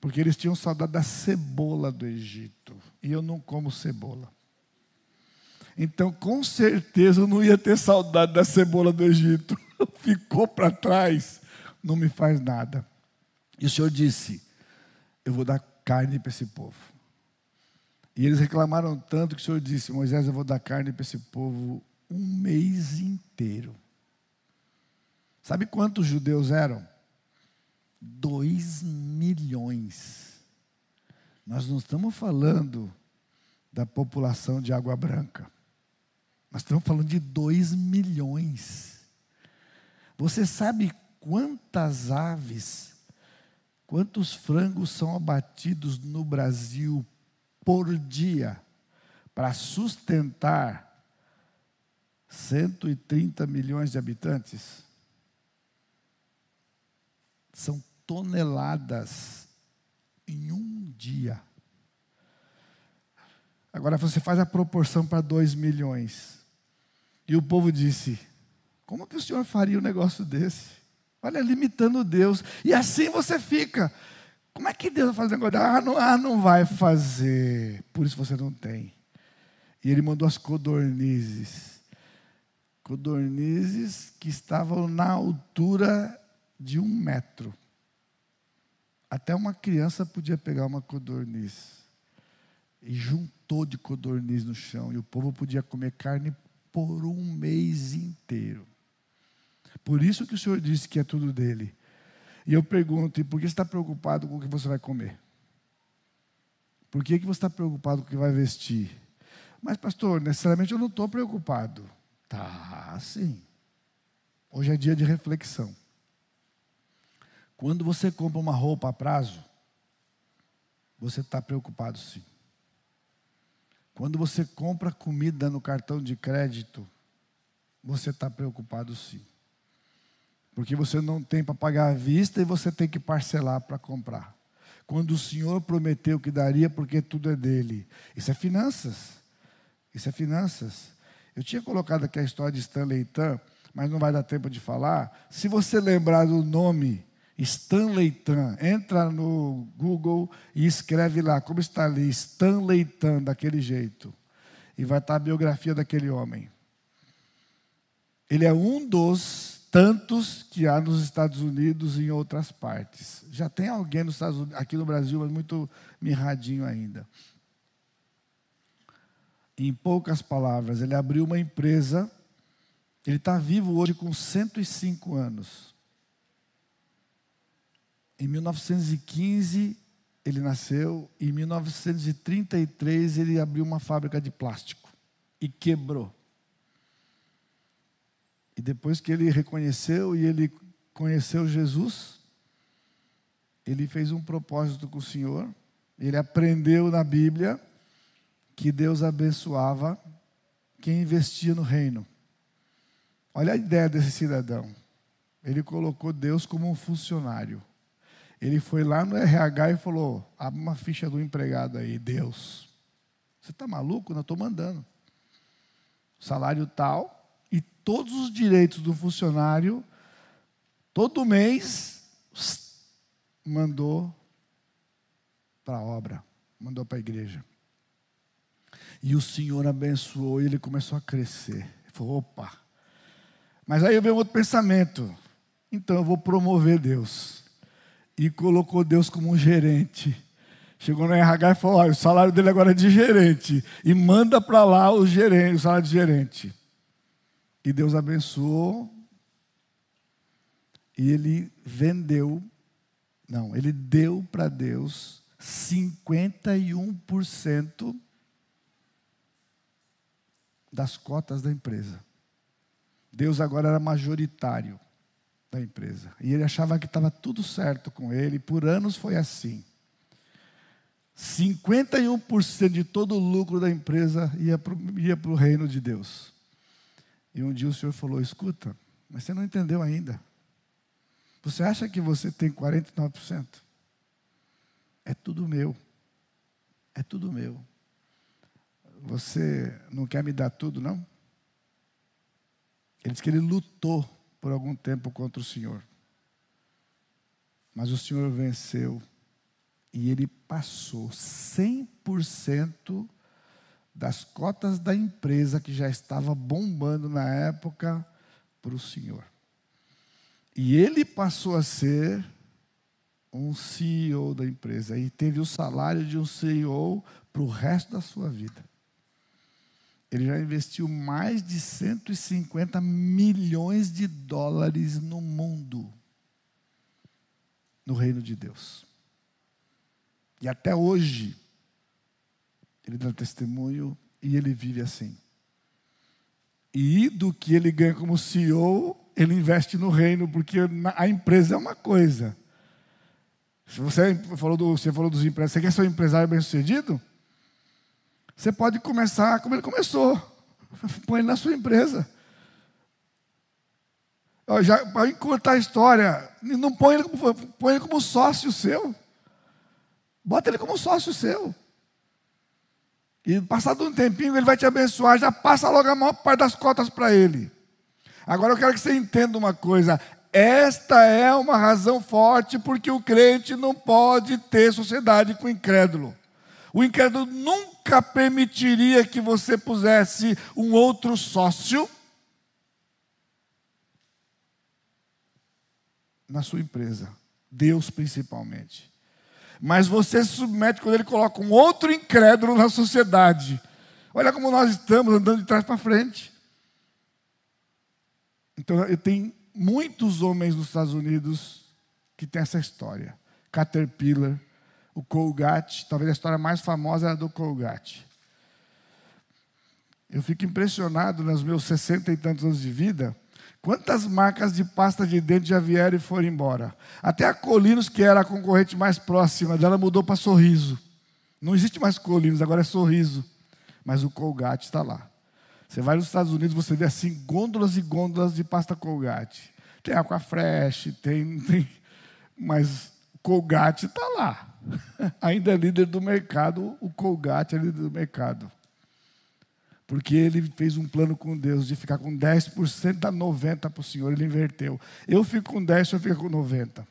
[SPEAKER 1] Porque eles tinham saudade da cebola do Egito. E eu não como cebola. Então, com certeza, eu não ia ter saudade da cebola do Egito. [laughs] Ficou para trás, não me faz nada. E o Senhor disse: Eu vou dar carne para esse povo. E eles reclamaram tanto que o Senhor disse: Moisés, eu vou dar carne para esse povo um mês inteiro. Sabe quantos judeus eram? 2 milhões. Nós não estamos falando da população de Água Branca. Nós estamos falando de 2 milhões. Você sabe quantas aves, quantos frangos são abatidos no Brasil por dia para sustentar 130 milhões de habitantes? São toneladas em um dia. Agora você faz a proporção para 2 milhões. E o povo disse: Como que o senhor faria um negócio desse? Olha, limitando Deus. E assim você fica. Como é que Deus vai fazer um negócio? Ah não, ah, não vai fazer. Por isso você não tem. E ele mandou as codornizes. Codornizes que estavam na altura de um metro. Até uma criança podia pegar uma codorniz. E juntou de codorniz no chão. E o povo podia comer carne por um mês inteiro. Por isso que o Senhor disse que é tudo dele. E eu pergunto: e por que você está preocupado com o que você vai comer? Por que, que você está preocupado com o que vai vestir? Mas, pastor, necessariamente eu não estou preocupado. Tá, sim. Hoje é dia de reflexão. Quando você compra uma roupa a prazo, você está preocupado sim. Quando você compra comida no cartão de crédito, você está preocupado sim. Porque você não tem para pagar à vista e você tem que parcelar para comprar. Quando o Senhor prometeu que daria, porque tudo é dele. Isso é finanças. Isso é finanças. Eu tinha colocado aqui a história de Stanley Tan, mas não vai dar tempo de falar. Se você lembrar do nome Stanley Tan, entra no Google e escreve lá, como está ali, Stanley Tan, daquele jeito. E vai estar a biografia daquele homem. Ele é um dos tantos que há nos Estados Unidos e em outras partes. Já tem alguém nos Estados Unidos, aqui no Brasil, mas muito mirradinho ainda. Em poucas palavras, ele abriu uma empresa, ele está vivo hoje com 105 anos. Em 1915 ele nasceu, em 1933 ele abriu uma fábrica de plástico e quebrou. E depois que ele reconheceu e ele conheceu Jesus, ele fez um propósito com o Senhor. Ele aprendeu na Bíblia que Deus abençoava quem investia no reino. Olha a ideia desse cidadão. Ele colocou Deus como um funcionário. Ele foi lá no RH e falou: abre uma ficha do empregado aí, Deus. Você está maluco? Não estou mandando. Salário tal, todos os direitos do funcionário, todo mês, mandou para a obra, mandou para a igreja. E o Senhor abençoou e ele começou a crescer. Ele falou: opa. Mas aí veio outro pensamento. Então eu vou promover Deus. E colocou Deus como um gerente. Chegou no RH e falou: olha, o salário dele agora é de gerente. E manda para lá o gerente, o salário de gerente. E Deus abençoou. E ele vendeu, não, ele deu para Deus 51% das cotas da empresa. Deus agora era majoritário da empresa. E ele achava que estava tudo certo com ele, por anos foi assim. 51% de todo o lucro da empresa ia para o reino de Deus. E um dia o Senhor falou: escuta, mas você não entendeu ainda. Você acha que você tem 49%? É tudo meu. É tudo meu. Você não quer me dar tudo, não? Ele disse que ele lutou por algum tempo contra o Senhor. Mas o Senhor venceu e ele passou 100% das cotas da empresa que já estava bombando na época para o senhor. E ele passou a ser um CEO da empresa e teve o salário de um CEO para o resto da sua vida. Ele já investiu mais de 150 milhões de dólares no mundo, no reino de Deus. E até hoje, ele dá testemunho e ele vive assim. E do que ele ganha como CEO, ele investe no reino, porque a empresa é uma coisa. Se você falou, do, você falou dos empresários, você quer ser um empresário bem sucedido? Você pode começar como ele começou. [laughs] Põe ele na sua empresa. Para encurtar a história, não põe ele, como, põe ele como sócio seu. Bota ele como sócio seu. E passado um tempinho, ele vai te abençoar, já passa logo a maior parte das cotas para ele. Agora eu quero que você entenda uma coisa: esta é uma razão forte porque o crente não pode ter sociedade com o incrédulo. O incrédulo nunca permitiria que você pusesse um outro sócio na sua empresa, Deus principalmente mas você se submete quando ele coloca um outro incrédulo na sociedade. Olha como nós estamos andando de trás para frente. Então, eu tenho muitos homens nos Estados Unidos que tem essa história. Caterpillar, o Colgate, talvez a história mais famosa é a do Colgate. Eu fico impressionado nos meus sessenta e tantos anos de vida, quantas marcas de pasta de dente já vieram e foram embora. Até a Colinos, que era a concorrente mais próxima dela, mudou para Sorriso. Não existe mais Colinos, agora é Sorriso. Mas o Colgate está lá. Você vai nos Estados Unidos, você vê assim gôndolas e gôndolas de pasta Colgate. Tem Aquafresh, tem, tem mas Colgate está lá. [laughs] Ainda é líder do mercado, o Colgate é líder do mercado. Porque ele fez um plano com Deus de ficar com 10% da 90% para o Senhor, ele inverteu. Eu fico com 10%, o Senhor fica com 90%.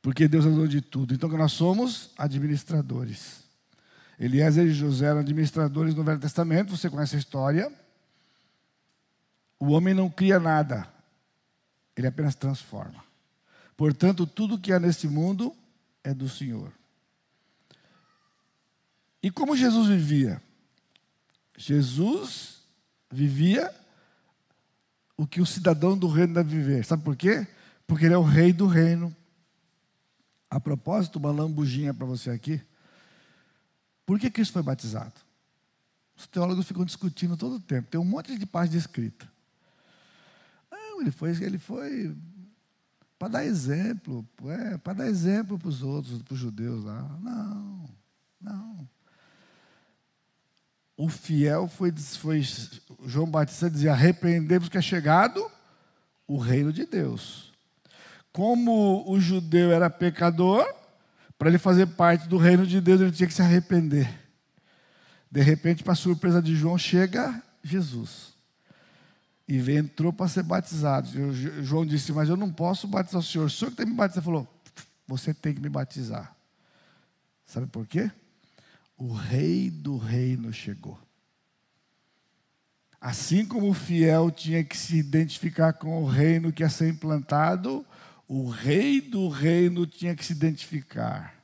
[SPEAKER 1] Porque Deus é dono de tudo. Então nós somos administradores. Eliezer e José eram administradores no Velho Testamento, você conhece a história. O homem não cria nada, ele apenas transforma. Portanto, tudo que há neste mundo é do Senhor. E como Jesus vivia? Jesus vivia o que o cidadão do reino deve viver. Sabe por quê? Porque ele é o rei do reino. A propósito, uma lambujinha para você aqui. Por que Cristo foi batizado? Os teólogos ficam discutindo todo o tempo. Tem um monte de página escrita. Não, ele foi, ele foi para dar exemplo, é, para dar exemplo para os outros, para os judeus lá. Não, não. O fiel foi, foi João Batista dizia: arrependemos que é chegado o reino de Deus. Como o judeu era pecador, para ele fazer parte do reino de Deus, ele tinha que se arrepender. De repente, para surpresa de João, chega Jesus. E entrou para ser batizado. João disse: Mas eu não posso batizar o senhor. O senhor que tem que me batizar. Ele falou: Você tem que me batizar. Sabe por quê? O rei do reino chegou. Assim como o fiel tinha que se identificar com o reino que ia ser implantado, o rei do reino tinha que se identificar.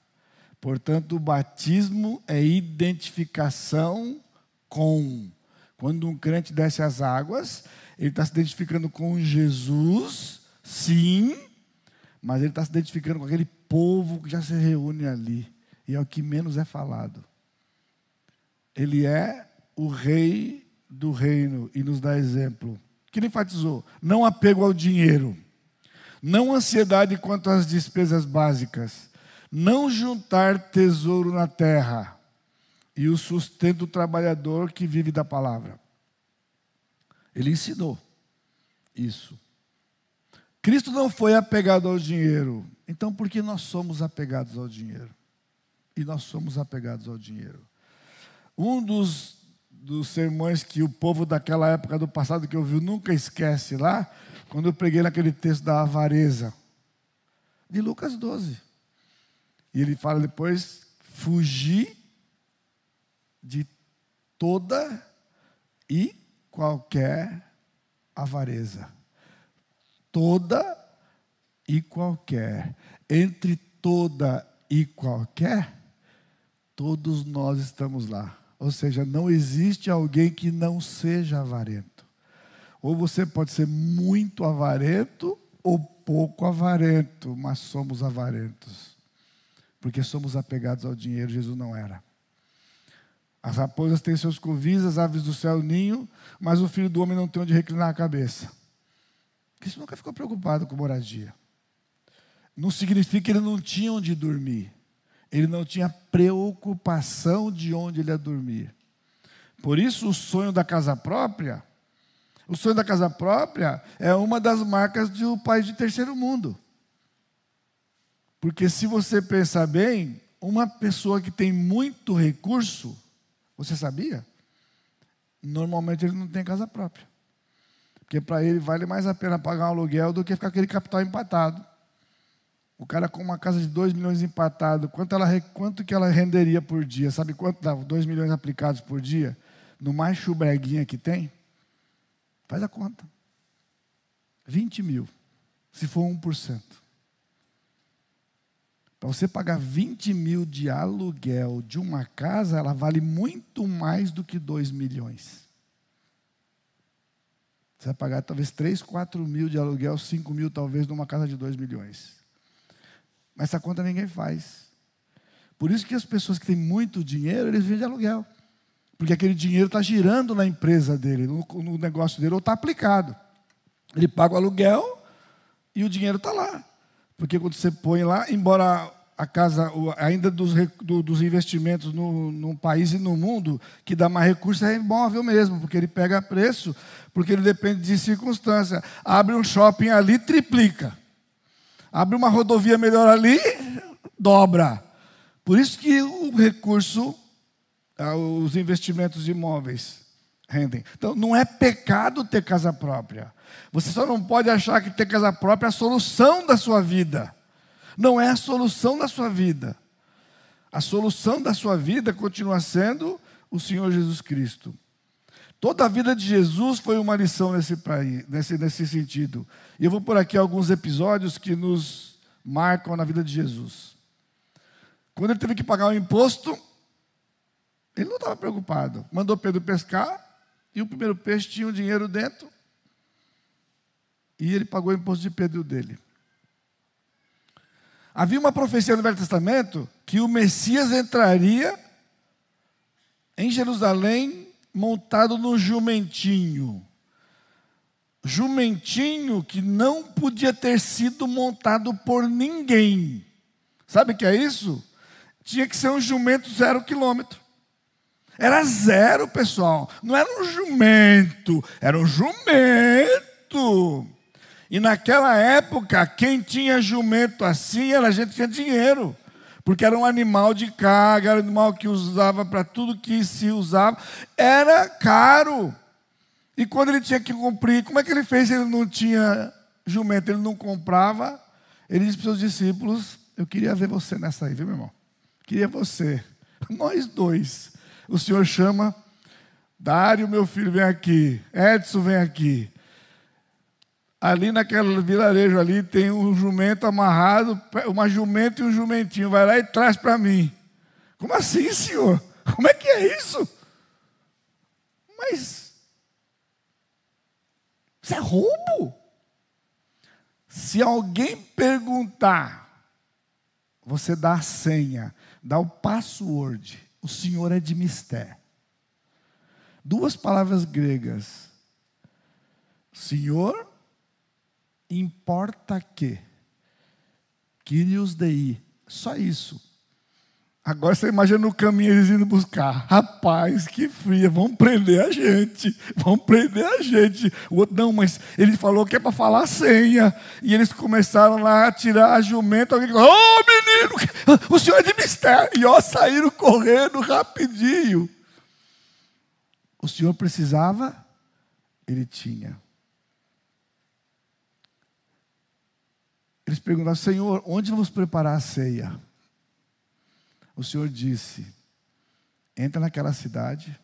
[SPEAKER 1] Portanto, o batismo é identificação com. Quando um crente desce as águas, ele está se identificando com Jesus, sim, mas ele está se identificando com aquele povo que já se reúne ali. E é o que menos é falado. Ele é o rei do reino e nos dá exemplo. Que ele enfatizou: não apego ao dinheiro não ansiedade quanto às despesas básicas, não juntar tesouro na terra e o sustento do trabalhador que vive da palavra. Ele ensinou isso. Cristo não foi apegado ao dinheiro, então por que nós somos apegados ao dinheiro? E nós somos apegados ao dinheiro. Um dos, dos sermões que o povo daquela época do passado que ouviu nunca esquece lá quando eu preguei naquele texto da avareza, de Lucas 12. E ele fala depois: fugir de toda e qualquer avareza. Toda e qualquer. Entre toda e qualquer, todos nós estamos lá. Ou seja, não existe alguém que não seja avarento. Ou você pode ser muito avarento ou pouco avarento, mas somos avarentos. Porque somos apegados ao dinheiro, Jesus não era. As raposas têm seus covis, as aves do céu ninho, mas o filho do homem não tem onde reclinar a cabeça. Cristo nunca ficou preocupado com moradia. Não significa que ele não tinha onde dormir. Ele não tinha preocupação de onde ele ia dormir. Por isso, o sonho da casa própria o sonho da casa própria é uma das marcas de um país de terceiro mundo. Porque se você pensar bem, uma pessoa que tem muito recurso, você sabia? Normalmente ele não tem casa própria. Porque para ele vale mais a pena pagar um aluguel do que ficar aquele capital empatado. O cara com uma casa de 2 milhões empatado, quanto, ela, quanto que ela renderia por dia? Sabe quanto dá 2 milhões aplicados por dia? No mais chubreguinha que tem? Faz a conta. 20 mil, se for 1%. Para você pagar 20 mil de aluguel de uma casa, ela vale muito mais do que 2 milhões. Você vai pagar talvez 3, 4 mil de aluguel, 5 mil talvez numa casa de 2 milhões. Mas essa conta ninguém faz. Por isso que as pessoas que têm muito dinheiro, eles vivem de aluguel. Porque aquele dinheiro está girando na empresa dele, no, no negócio dele, ou está aplicado. Ele paga o aluguel e o dinheiro está lá. Porque quando você põe lá, embora a casa, ainda dos, dos investimentos no, no país e no mundo, que dá mais recursos é imóvel mesmo, porque ele pega preço, porque ele depende de circunstância. Abre um shopping ali, triplica. Abre uma rodovia melhor ali, dobra. Por isso que o recurso, ah, os investimentos de imóveis rendem. Então, não é pecado ter casa própria. Você só não pode achar que ter casa própria é a solução da sua vida. Não é a solução da sua vida. A solução da sua vida continua sendo o Senhor Jesus Cristo. Toda a vida de Jesus foi uma lição nesse, nesse, nesse sentido. E eu vou por aqui alguns episódios que nos marcam na vida de Jesus. Quando ele teve que pagar o imposto, ele não estava preocupado. Mandou Pedro pescar, e o primeiro peixe tinha o dinheiro dentro, e ele pagou o imposto de Pedro dele. Havia uma profecia no Velho Testamento que o Messias entraria em Jerusalém montado no jumentinho. Jumentinho que não podia ter sido montado por ninguém. Sabe o que é isso? Tinha que ser um jumento zero quilômetro. Era zero, pessoal. Não era um jumento, era um jumento. E naquela época, quem tinha jumento assim era gente que tinha dinheiro. Porque era um animal de carga, era um animal que usava para tudo que se usava. Era caro. E quando ele tinha que cumprir, como é que ele fez ele não tinha jumento? Ele não comprava. Ele disse para os seus discípulos: Eu queria ver você nessa aí, viu, meu irmão? Queria você. [laughs] Nós dois. O Senhor chama. Dário, meu filho, vem aqui. Edson, vem aqui. Ali naquele vilarejo ali tem um jumento amarrado, uma jumenta e um jumentinho. Vai lá e traz para mim. Como assim, senhor? Como é que é isso? Mas isso é roubo. Se alguém perguntar, você dá a senha, dá o password. O senhor é de mistério. Duas palavras gregas. Senhor importa que. Kyrios Dei. Só isso. Agora você imagina no caminho eles indo buscar. Rapaz, que fria, vão prender a gente. Vão prender a gente. O outro, não, mas ele falou que é para falar senha. E eles começaram lá a tirar a jumenta. Alguém falou, oh menino, o senhor é de mistério. E ó, saíram correndo rapidinho. O senhor precisava, ele tinha. Eles perguntaram, Senhor, onde vamos preparar a ceia? O Senhor disse: entra naquela cidade,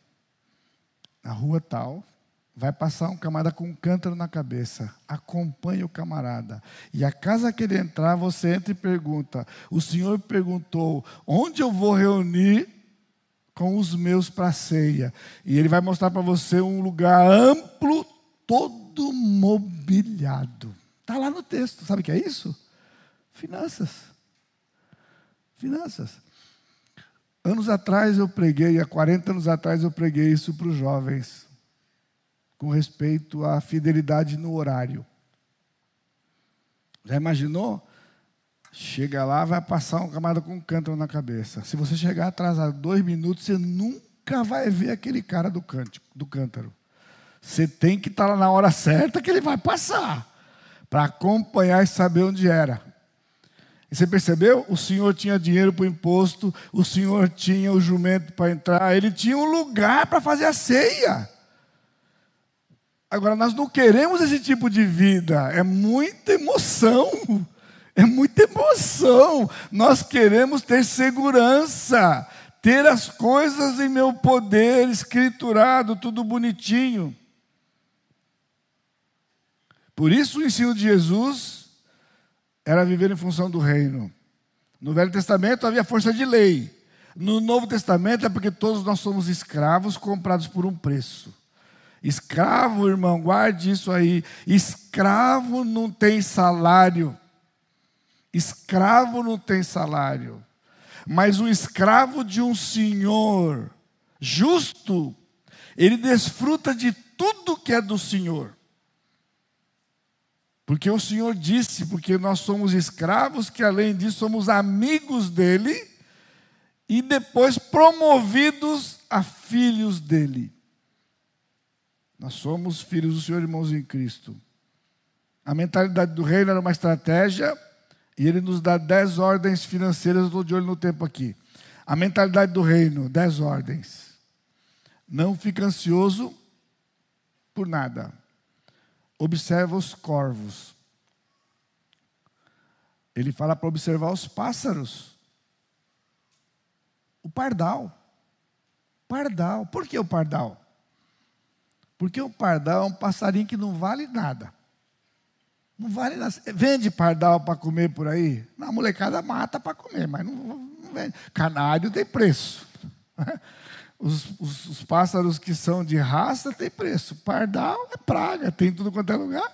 [SPEAKER 1] na rua tal, vai passar um camarada com um cântaro na cabeça, acompanhe o camarada. E a casa que ele entrar, você entra e pergunta: O Senhor perguntou, onde eu vou reunir com os meus para ceia? E ele vai mostrar para você um lugar amplo, todo mobiliado. Está lá no texto, sabe o que é isso? Finanças. Finanças. Anos atrás eu preguei, há 40 anos atrás eu preguei isso para os jovens, com respeito à fidelidade no horário. Já imaginou? Chega lá, vai passar um camarada com um cântaro na cabeça. Se você chegar atrasado dois minutos, você nunca vai ver aquele cara do, cântico, do cântaro. Você tem que estar lá na hora certa que ele vai passar para acompanhar e saber onde era. E você percebeu? O senhor tinha dinheiro para o imposto, o senhor tinha o jumento para entrar, ele tinha um lugar para fazer a ceia. Agora, nós não queremos esse tipo de vida, é muita emoção, é muita emoção. Nós queremos ter segurança, ter as coisas em meu poder, escriturado, tudo bonitinho. Por isso o ensino de Jesus era viver em função do reino. No Velho Testamento havia força de lei. No Novo Testamento é porque todos nós somos escravos comprados por um preço. Escravo, irmão, guarde isso aí. Escravo não tem salário. Escravo não tem salário. Mas o escravo de um senhor justo, ele desfruta de tudo que é do Senhor. Porque o Senhor disse, porque nós somos escravos, que além disso somos amigos dele e depois promovidos a filhos dele. Nós somos filhos do Senhor, irmãos em Cristo. A mentalidade do reino era uma estratégia e ele nos dá dez ordens financeiras. Eu estou de olho no tempo aqui. A mentalidade do reino, dez ordens. Não fica ansioso por nada. Observa os corvos. Ele fala para observar os pássaros. O pardal. Pardal. Por que o pardal? Porque o pardal é um passarinho que não vale nada. Não vale nada. Vende pardal para comer por aí? Na molecada mata para comer, mas não, não vende. Canário tem preço. [laughs] Os, os, os, pássaros que são de raça têm preço. Pardal é praga, tem tudo quanto é lugar.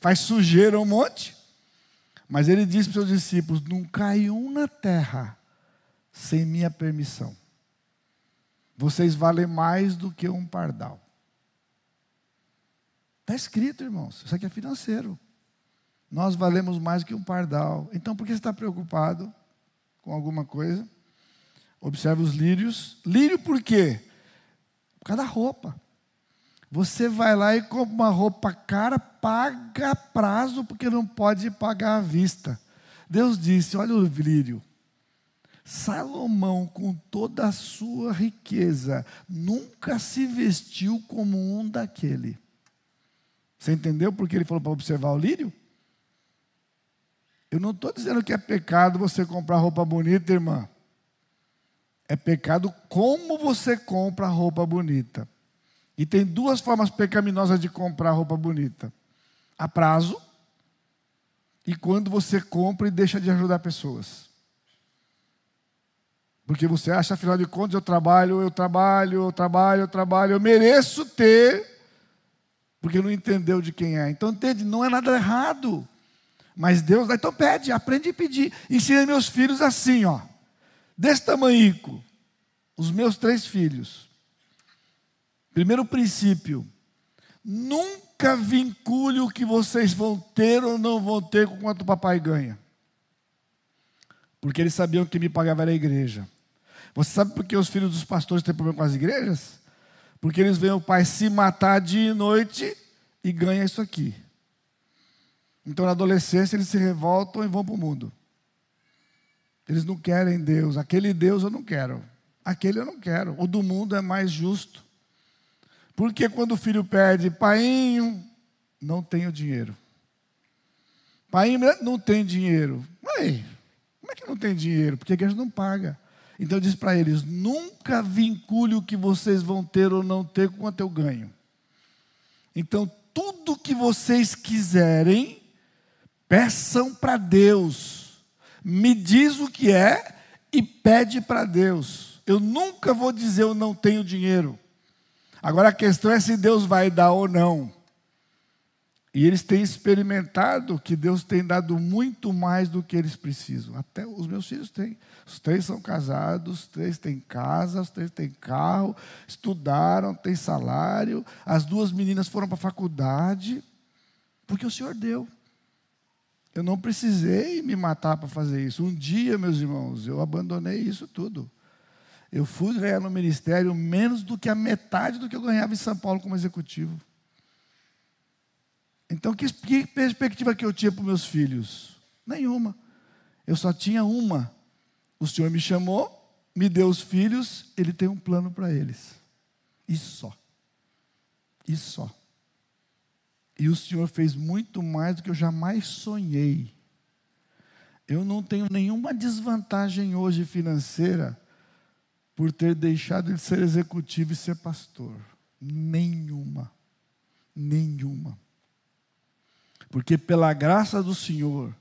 [SPEAKER 1] Faz sujeira um monte. Mas ele disse para os seus discípulos: Não cai um na terra sem minha permissão. Vocês valem mais do que um pardal. Está escrito, irmãos. Isso aqui é financeiro. Nós valemos mais que um pardal. Então, por que você está preocupado com alguma coisa? Observe os lírios. Lírio por quê? Por causa da roupa. Você vai lá e compra uma roupa cara, paga prazo, porque não pode pagar à vista. Deus disse: olha o lírio. Salomão, com toda a sua riqueza, nunca se vestiu como um daquele. Você entendeu por que ele falou para observar o lírio? Eu não estou dizendo que é pecado você comprar roupa bonita, irmã. É pecado como você compra roupa bonita. E tem duas formas pecaminosas de comprar roupa bonita: a prazo e quando você compra e deixa de ajudar pessoas. Porque você acha, afinal de contas, eu trabalho, eu trabalho, eu trabalho, eu trabalho, eu mereço ter, porque não entendeu de quem é. Então, entende? Não é nada errado. Mas Deus, então pede, aprende a pedir. Ensina meus filhos assim, ó desse tamanhico, os meus três filhos. Primeiro princípio: nunca vincule o que vocês vão ter ou não vão ter com quanto o papai ganha. Porque eles sabiam que me pagava era a igreja. Você sabe por que os filhos dos pastores têm problema com as igrejas? Porque eles veem o pai se matar dia e noite e ganha isso aqui. Então, na adolescência, eles se revoltam e vão para o mundo. Eles não querem Deus. Aquele Deus eu não quero. Aquele eu não quero. O do mundo é mais justo. Porque quando o filho pede, painho, não tenho dinheiro. Painho não tem dinheiro. Mãe, como é que não tem dinheiro? Porque a igreja não paga. Então disse para eles: nunca vincule o que vocês vão ter ou não ter com quanto eu ganho. Então, tudo que vocês quiserem, peçam para Deus me diz o que é e pede para Deus. Eu nunca vou dizer eu não tenho dinheiro. Agora a questão é se Deus vai dar ou não. E eles têm experimentado que Deus tem dado muito mais do que eles precisam. Até os meus filhos têm. Os três são casados, os três têm casa, os três têm carro, estudaram, têm salário. As duas meninas foram para a faculdade, porque o Senhor deu. Eu não precisei me matar para fazer isso. Um dia, meus irmãos, eu abandonei isso tudo. Eu fui ganhar no ministério menos do que a metade do que eu ganhava em São Paulo como executivo. Então, que, que perspectiva que eu tinha para os meus filhos? Nenhuma. Eu só tinha uma. O Senhor me chamou, me deu os filhos, Ele tem um plano para eles. E só. E só. E o Senhor fez muito mais do que eu jamais sonhei. Eu não tenho nenhuma desvantagem hoje financeira por ter deixado de ser executivo e ser pastor. Nenhuma. Nenhuma. Porque pela graça do Senhor,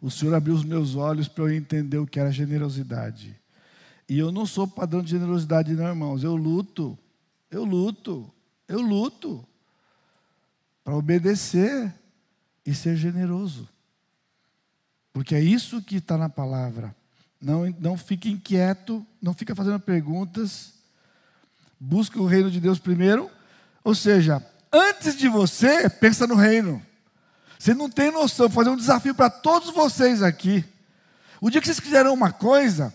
[SPEAKER 1] o Senhor abriu os meus olhos para eu entender o que era generosidade. E eu não sou padrão de generosidade, não, irmãos. Eu luto. Eu luto. Eu luto para obedecer e ser generoso. Porque é isso que está na palavra. Não, não fique inquieto, não fica fazendo perguntas. Busque o reino de Deus primeiro. Ou seja, antes de você, pensa no reino. Você não tem noção, vou fazer um desafio para todos vocês aqui. O dia que vocês quiserem uma coisa,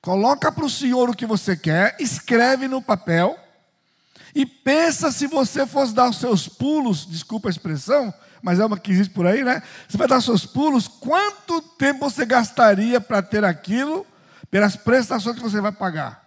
[SPEAKER 1] coloca para o Senhor o que você quer, escreve no papel e pensa se você fosse dar os seus pulos, desculpa a expressão, mas é uma que existe por aí, né? Você vai dar os seus pulos, quanto tempo você gastaria para ter aquilo, pelas prestações que você vai pagar?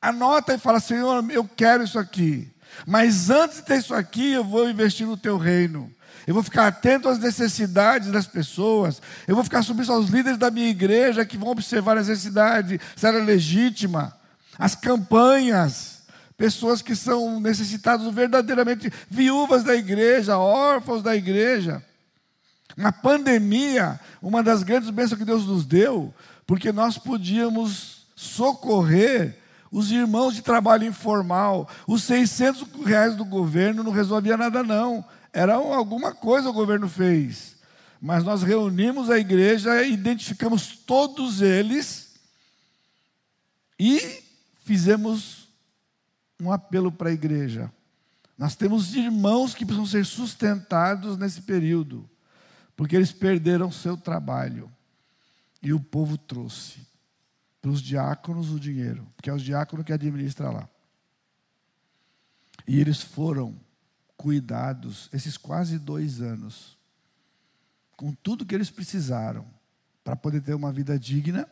[SPEAKER 1] Anota e fala, Senhor, eu quero isso aqui. Mas antes de ter isso aqui, eu vou investir no teu reino. Eu vou ficar atento às necessidades das pessoas. Eu vou ficar submisso aos líderes da minha igreja que vão observar a necessidade, se ela é legítima. As campanhas. Pessoas que são necessitadas verdadeiramente, viúvas da igreja, órfãos da igreja. Na pandemia, uma das grandes bênçãos que Deus nos deu, porque nós podíamos socorrer os irmãos de trabalho informal, os 600 reais do governo não resolvia nada não. Era alguma coisa o governo fez. Mas nós reunimos a igreja, identificamos todos eles e fizemos um apelo para a igreja. Nós temos irmãos que precisam ser sustentados nesse período, porque eles perderam seu trabalho e o povo trouxe para os diáconos o dinheiro, porque é os diáconos que administram lá. E eles foram cuidados esses quase dois anos, com tudo que eles precisaram para poder ter uma vida digna,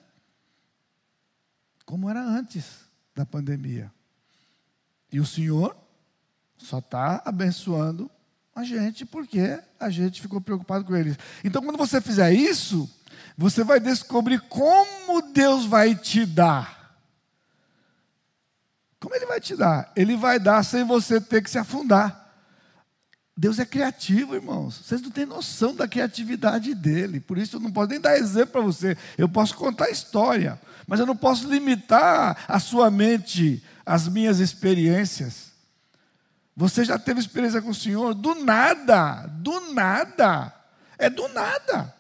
[SPEAKER 1] como era antes da pandemia. E o Senhor só está abençoando a gente porque a gente ficou preocupado com eles. Então, quando você fizer isso, você vai descobrir como Deus vai te dar. Como Ele vai te dar? Ele vai dar sem você ter que se afundar. Deus é criativo, irmãos. Vocês não têm noção da criatividade dele. Por isso eu não posso nem dar exemplo para você. Eu posso contar história, mas eu não posso limitar a sua mente às minhas experiências. Você já teve experiência com o Senhor? Do nada, do nada. É do nada.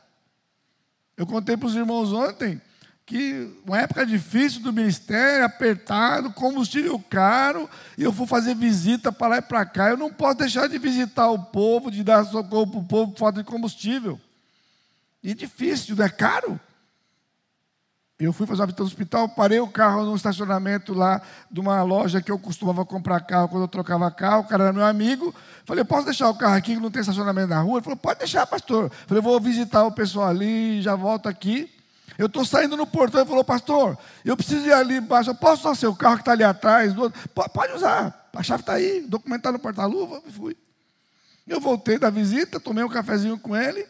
[SPEAKER 1] Eu contei para os irmãos ontem que uma época difícil do ministério, apertado, combustível caro, e eu vou fazer visita para lá e para cá. Eu não posso deixar de visitar o povo, de dar socorro para o povo por falta de combustível. E difícil, não é caro? Eu fui fazer uma visita no hospital, parei o carro no estacionamento lá de uma loja que eu costumava comprar carro quando eu trocava carro. O cara era meu amigo. Falei, posso deixar o carro aqui que não tem estacionamento na rua? Ele falou, pode deixar, pastor. Falei, vou visitar o pessoal ali, já volto aqui. Eu estou saindo no portão e falou, pastor, eu preciso ir ali embaixo. Posso usar seu carro que está ali atrás? Pode usar. A chave está aí, documentar no porta-luva. Fui. Eu voltei da visita, tomei um cafezinho com ele.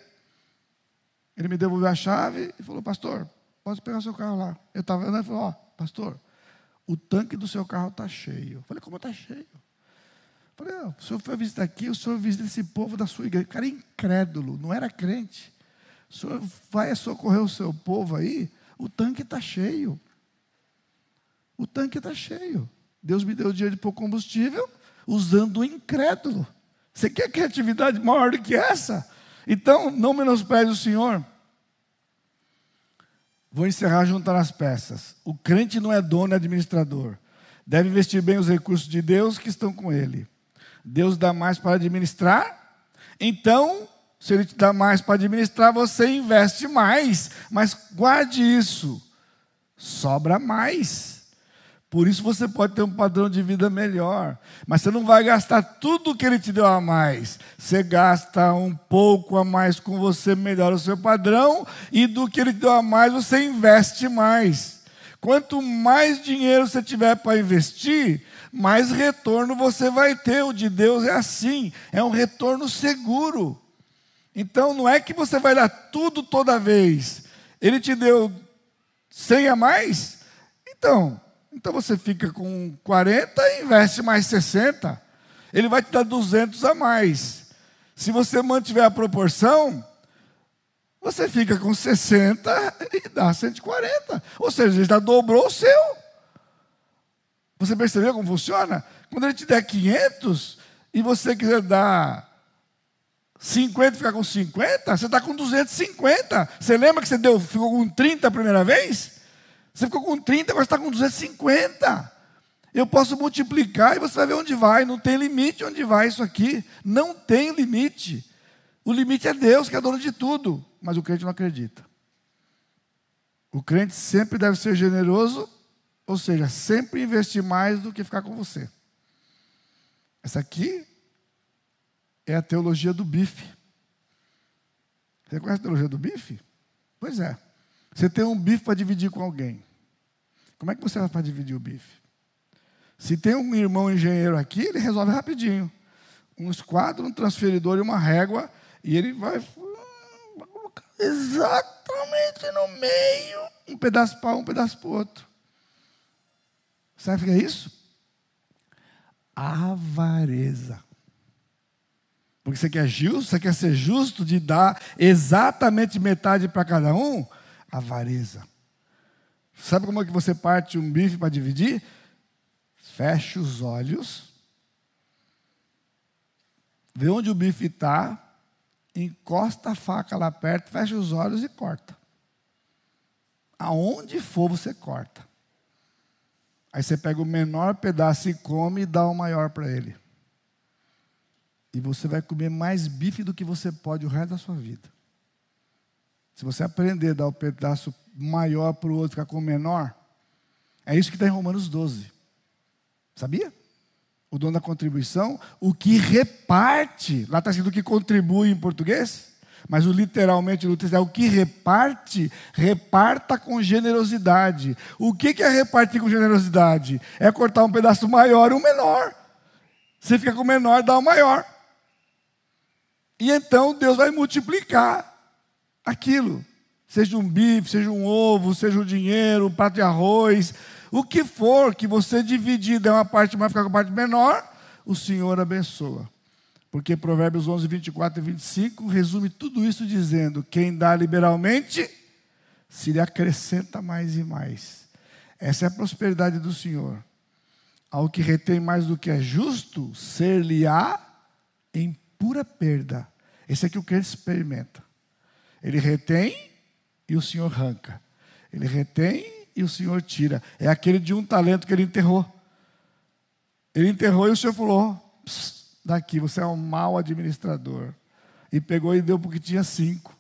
[SPEAKER 1] Ele me devolveu a chave e falou, pastor, pode pegar seu carro lá. Eu estava andando e falei, ó, pastor, o tanque do seu carro está cheio. Eu falei, como está cheio? Eu falei, o senhor foi visitar aqui, o senhor visita esse povo da sua igreja. O cara é incrédulo, não era crente. O senhor vai socorrer o seu povo aí, o tanque está cheio. O tanque está cheio. Deus me deu o dinheiro de pôr combustível usando o incrédulo. Você quer criatividade maior do que essa? Então, não menospreze o Senhor. Vou encerrar juntando as peças. O crente não é dono, é administrador. Deve investir bem os recursos de Deus que estão com ele. Deus dá mais para administrar, então, se Ele te dá mais para administrar, você investe mais. Mas guarde isso, sobra mais. Por isso você pode ter um padrão de vida melhor. Mas você não vai gastar tudo que ele te deu a mais. Você gasta um pouco a mais com você, melhora o seu padrão. E do que ele te deu a mais, você investe mais. Quanto mais dinheiro você tiver para investir, mais retorno você vai ter. O de Deus é assim, é um retorno seguro. Então não é que você vai dar tudo toda vez. Ele te deu 100 a mais? Então, então você fica com 40 e investe mais 60. Ele vai te dar 200 a mais. Se você mantiver a proporção, você fica com 60 e dá 140. Ou seja, ele já dobrou o seu. Você percebeu como funciona? Quando ele te der 500 e você quiser dar 50 e ficar com 50, você está com 250. Você lembra que você deu, ficou com 30 a primeira vez? Você ficou com 30, agora está com 250. Eu posso multiplicar e você vai ver onde vai. Não tem limite onde vai isso aqui. Não tem limite. O limite é Deus, que é dono de tudo. Mas o crente não acredita. O crente sempre deve ser generoso, ou seja, sempre investir mais do que ficar com você. Essa aqui é a teologia do bife. Você conhece a teologia do bife? Pois é. Você tem um bife para dividir com alguém. Como é que você vai para dividir o bife? Se tem um irmão engenheiro aqui, ele resolve rapidinho. Um esquadro, um transferidor e uma régua, e ele vai, colocar exatamente no meio, um pedaço para um, um pedaço para o outro. Sabe o que é isso? Avareza. Porque você quer justo, você quer ser justo de dar exatamente metade para cada um? Avareza. Sabe como é que você parte um bife para dividir? Fecha os olhos, vê onde o bife está, encosta a faca lá perto, fecha os olhos e corta. Aonde for você corta. Aí você pega o menor pedaço e come e dá o maior para ele. E você vai comer mais bife do que você pode o resto da sua vida. Se você aprender a dar o pedaço maior para o outro ficar com o menor, é isso que está em Romanos 12. Sabia? O dono da contribuição, o que reparte, lá está escrito o que contribui em português, mas o literalmente no texto é o que reparte, reparta com generosidade. O que é repartir com generosidade? É cortar um pedaço maior e um menor. Você fica com o menor, dá o maior. E então Deus vai multiplicar aquilo. Seja um bife, seja um ovo, seja um dinheiro, um prato de arroz, o que for que você dividir, der uma parte mais, ficar com a parte menor, o Senhor abençoa. Porque Provérbios 11, 24 e 25 resume tudo isso dizendo: quem dá liberalmente, se lhe acrescenta mais e mais. Essa é a prosperidade do Senhor. Ao que retém mais do que é justo, ser-lhe-á em pura perda. Esse é que o crente experimenta. Ele retém e o Senhor arranca. Ele retém e o Senhor tira. É aquele de um talento que ele enterrou. Ele enterrou e o Senhor falou: daqui, você é um mau administrador. E pegou e deu porque tinha cinco.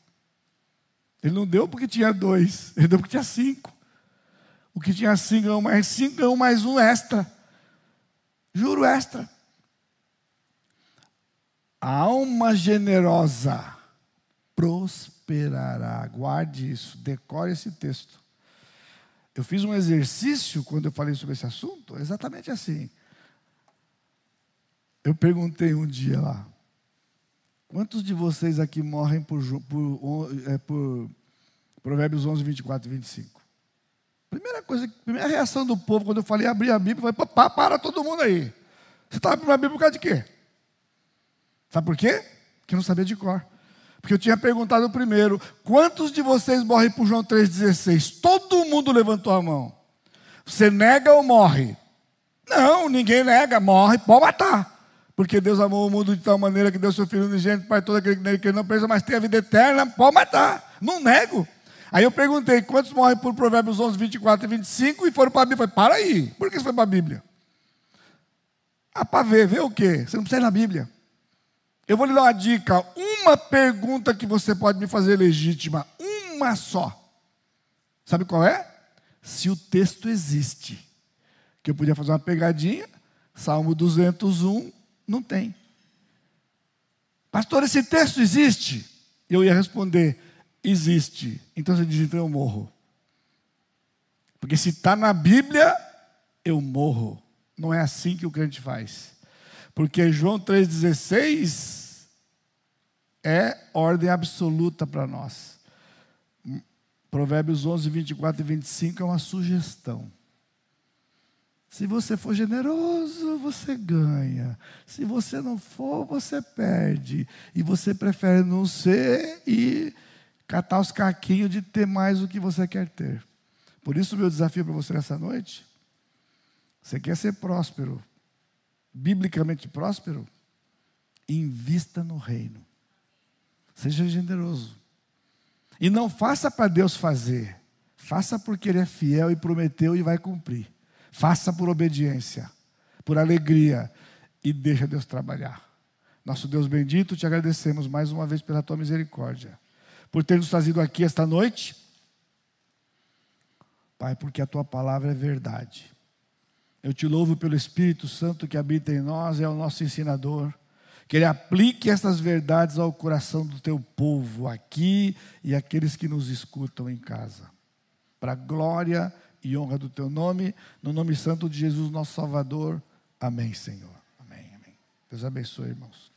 [SPEAKER 1] Ele não deu porque tinha dois, ele deu porque tinha cinco. O que tinha cinco ganhou mais cinco, ganhou mais um extra. Juro extra. A alma generosa prosperará. Guarde isso, decore esse texto. Eu fiz um exercício quando eu falei sobre esse assunto, exatamente assim. Eu perguntei um dia lá: quantos de vocês aqui morrem por, por, é, por Provérbios 11, 24 e 25? Primeira coisa, primeira reação do povo quando eu falei abrir a Bíblia, foi: para todo mundo aí. Você está abrindo a Bíblia por causa de quê? Sabe por quê? Porque não sabia de cor. Porque eu tinha perguntado primeiro: quantos de vocês morrem por João 3,16? Todo mundo levantou a mão. Você nega ou morre? Não, ninguém nega, morre, pode matar. Porque Deus amou o mundo de tal maneira que deu seu Filho unigênito para todo aquele que nele não pensa, mas tem a vida eterna, pode matar. Não nego. Aí eu perguntei, quantos morrem por Provérbios 11, 24 e 25 e foram para a Bíblia? Falei, para aí, por que você foi para a Bíblia? Ah, para ver, ver o quê? Você não precisa ir na Bíblia. Eu vou lhe dar uma dica, uma pergunta que você pode me fazer legítima, uma só. Sabe qual é? Se o texto existe. Que eu podia fazer uma pegadinha, Salmo 201, não tem. Pastor, esse texto existe? Eu ia responder, existe. Então você diz, então eu morro. Porque se está na Bíblia, eu morro. Não é assim que o crente faz. Porque João 3,16 é ordem absoluta para nós. Provérbios 11, 24 e 25 é uma sugestão. Se você for generoso, você ganha. Se você não for, você perde. E você prefere não ser e catar os caquinhos de ter mais do que você quer ter. Por isso, o meu desafio para você nessa noite: você quer ser próspero, biblicamente próspero, invista no reino. Seja generoso. E não faça para Deus fazer. Faça porque Ele é fiel e prometeu e vai cumprir. Faça por obediência, por alegria e deixa Deus trabalhar. Nosso Deus bendito, te agradecemos mais uma vez pela tua misericórdia, por ter nos trazido aqui esta noite. Pai, porque a tua palavra é verdade. Eu te louvo pelo Espírito Santo que habita em nós, é o nosso ensinador. Que Ele aplique essas verdades ao coração do teu povo aqui e aqueles que nos escutam em casa. Para a glória e honra do teu nome, no nome santo de Jesus, nosso Salvador. Amém, Senhor. Amém, amém. Deus abençoe, irmãos.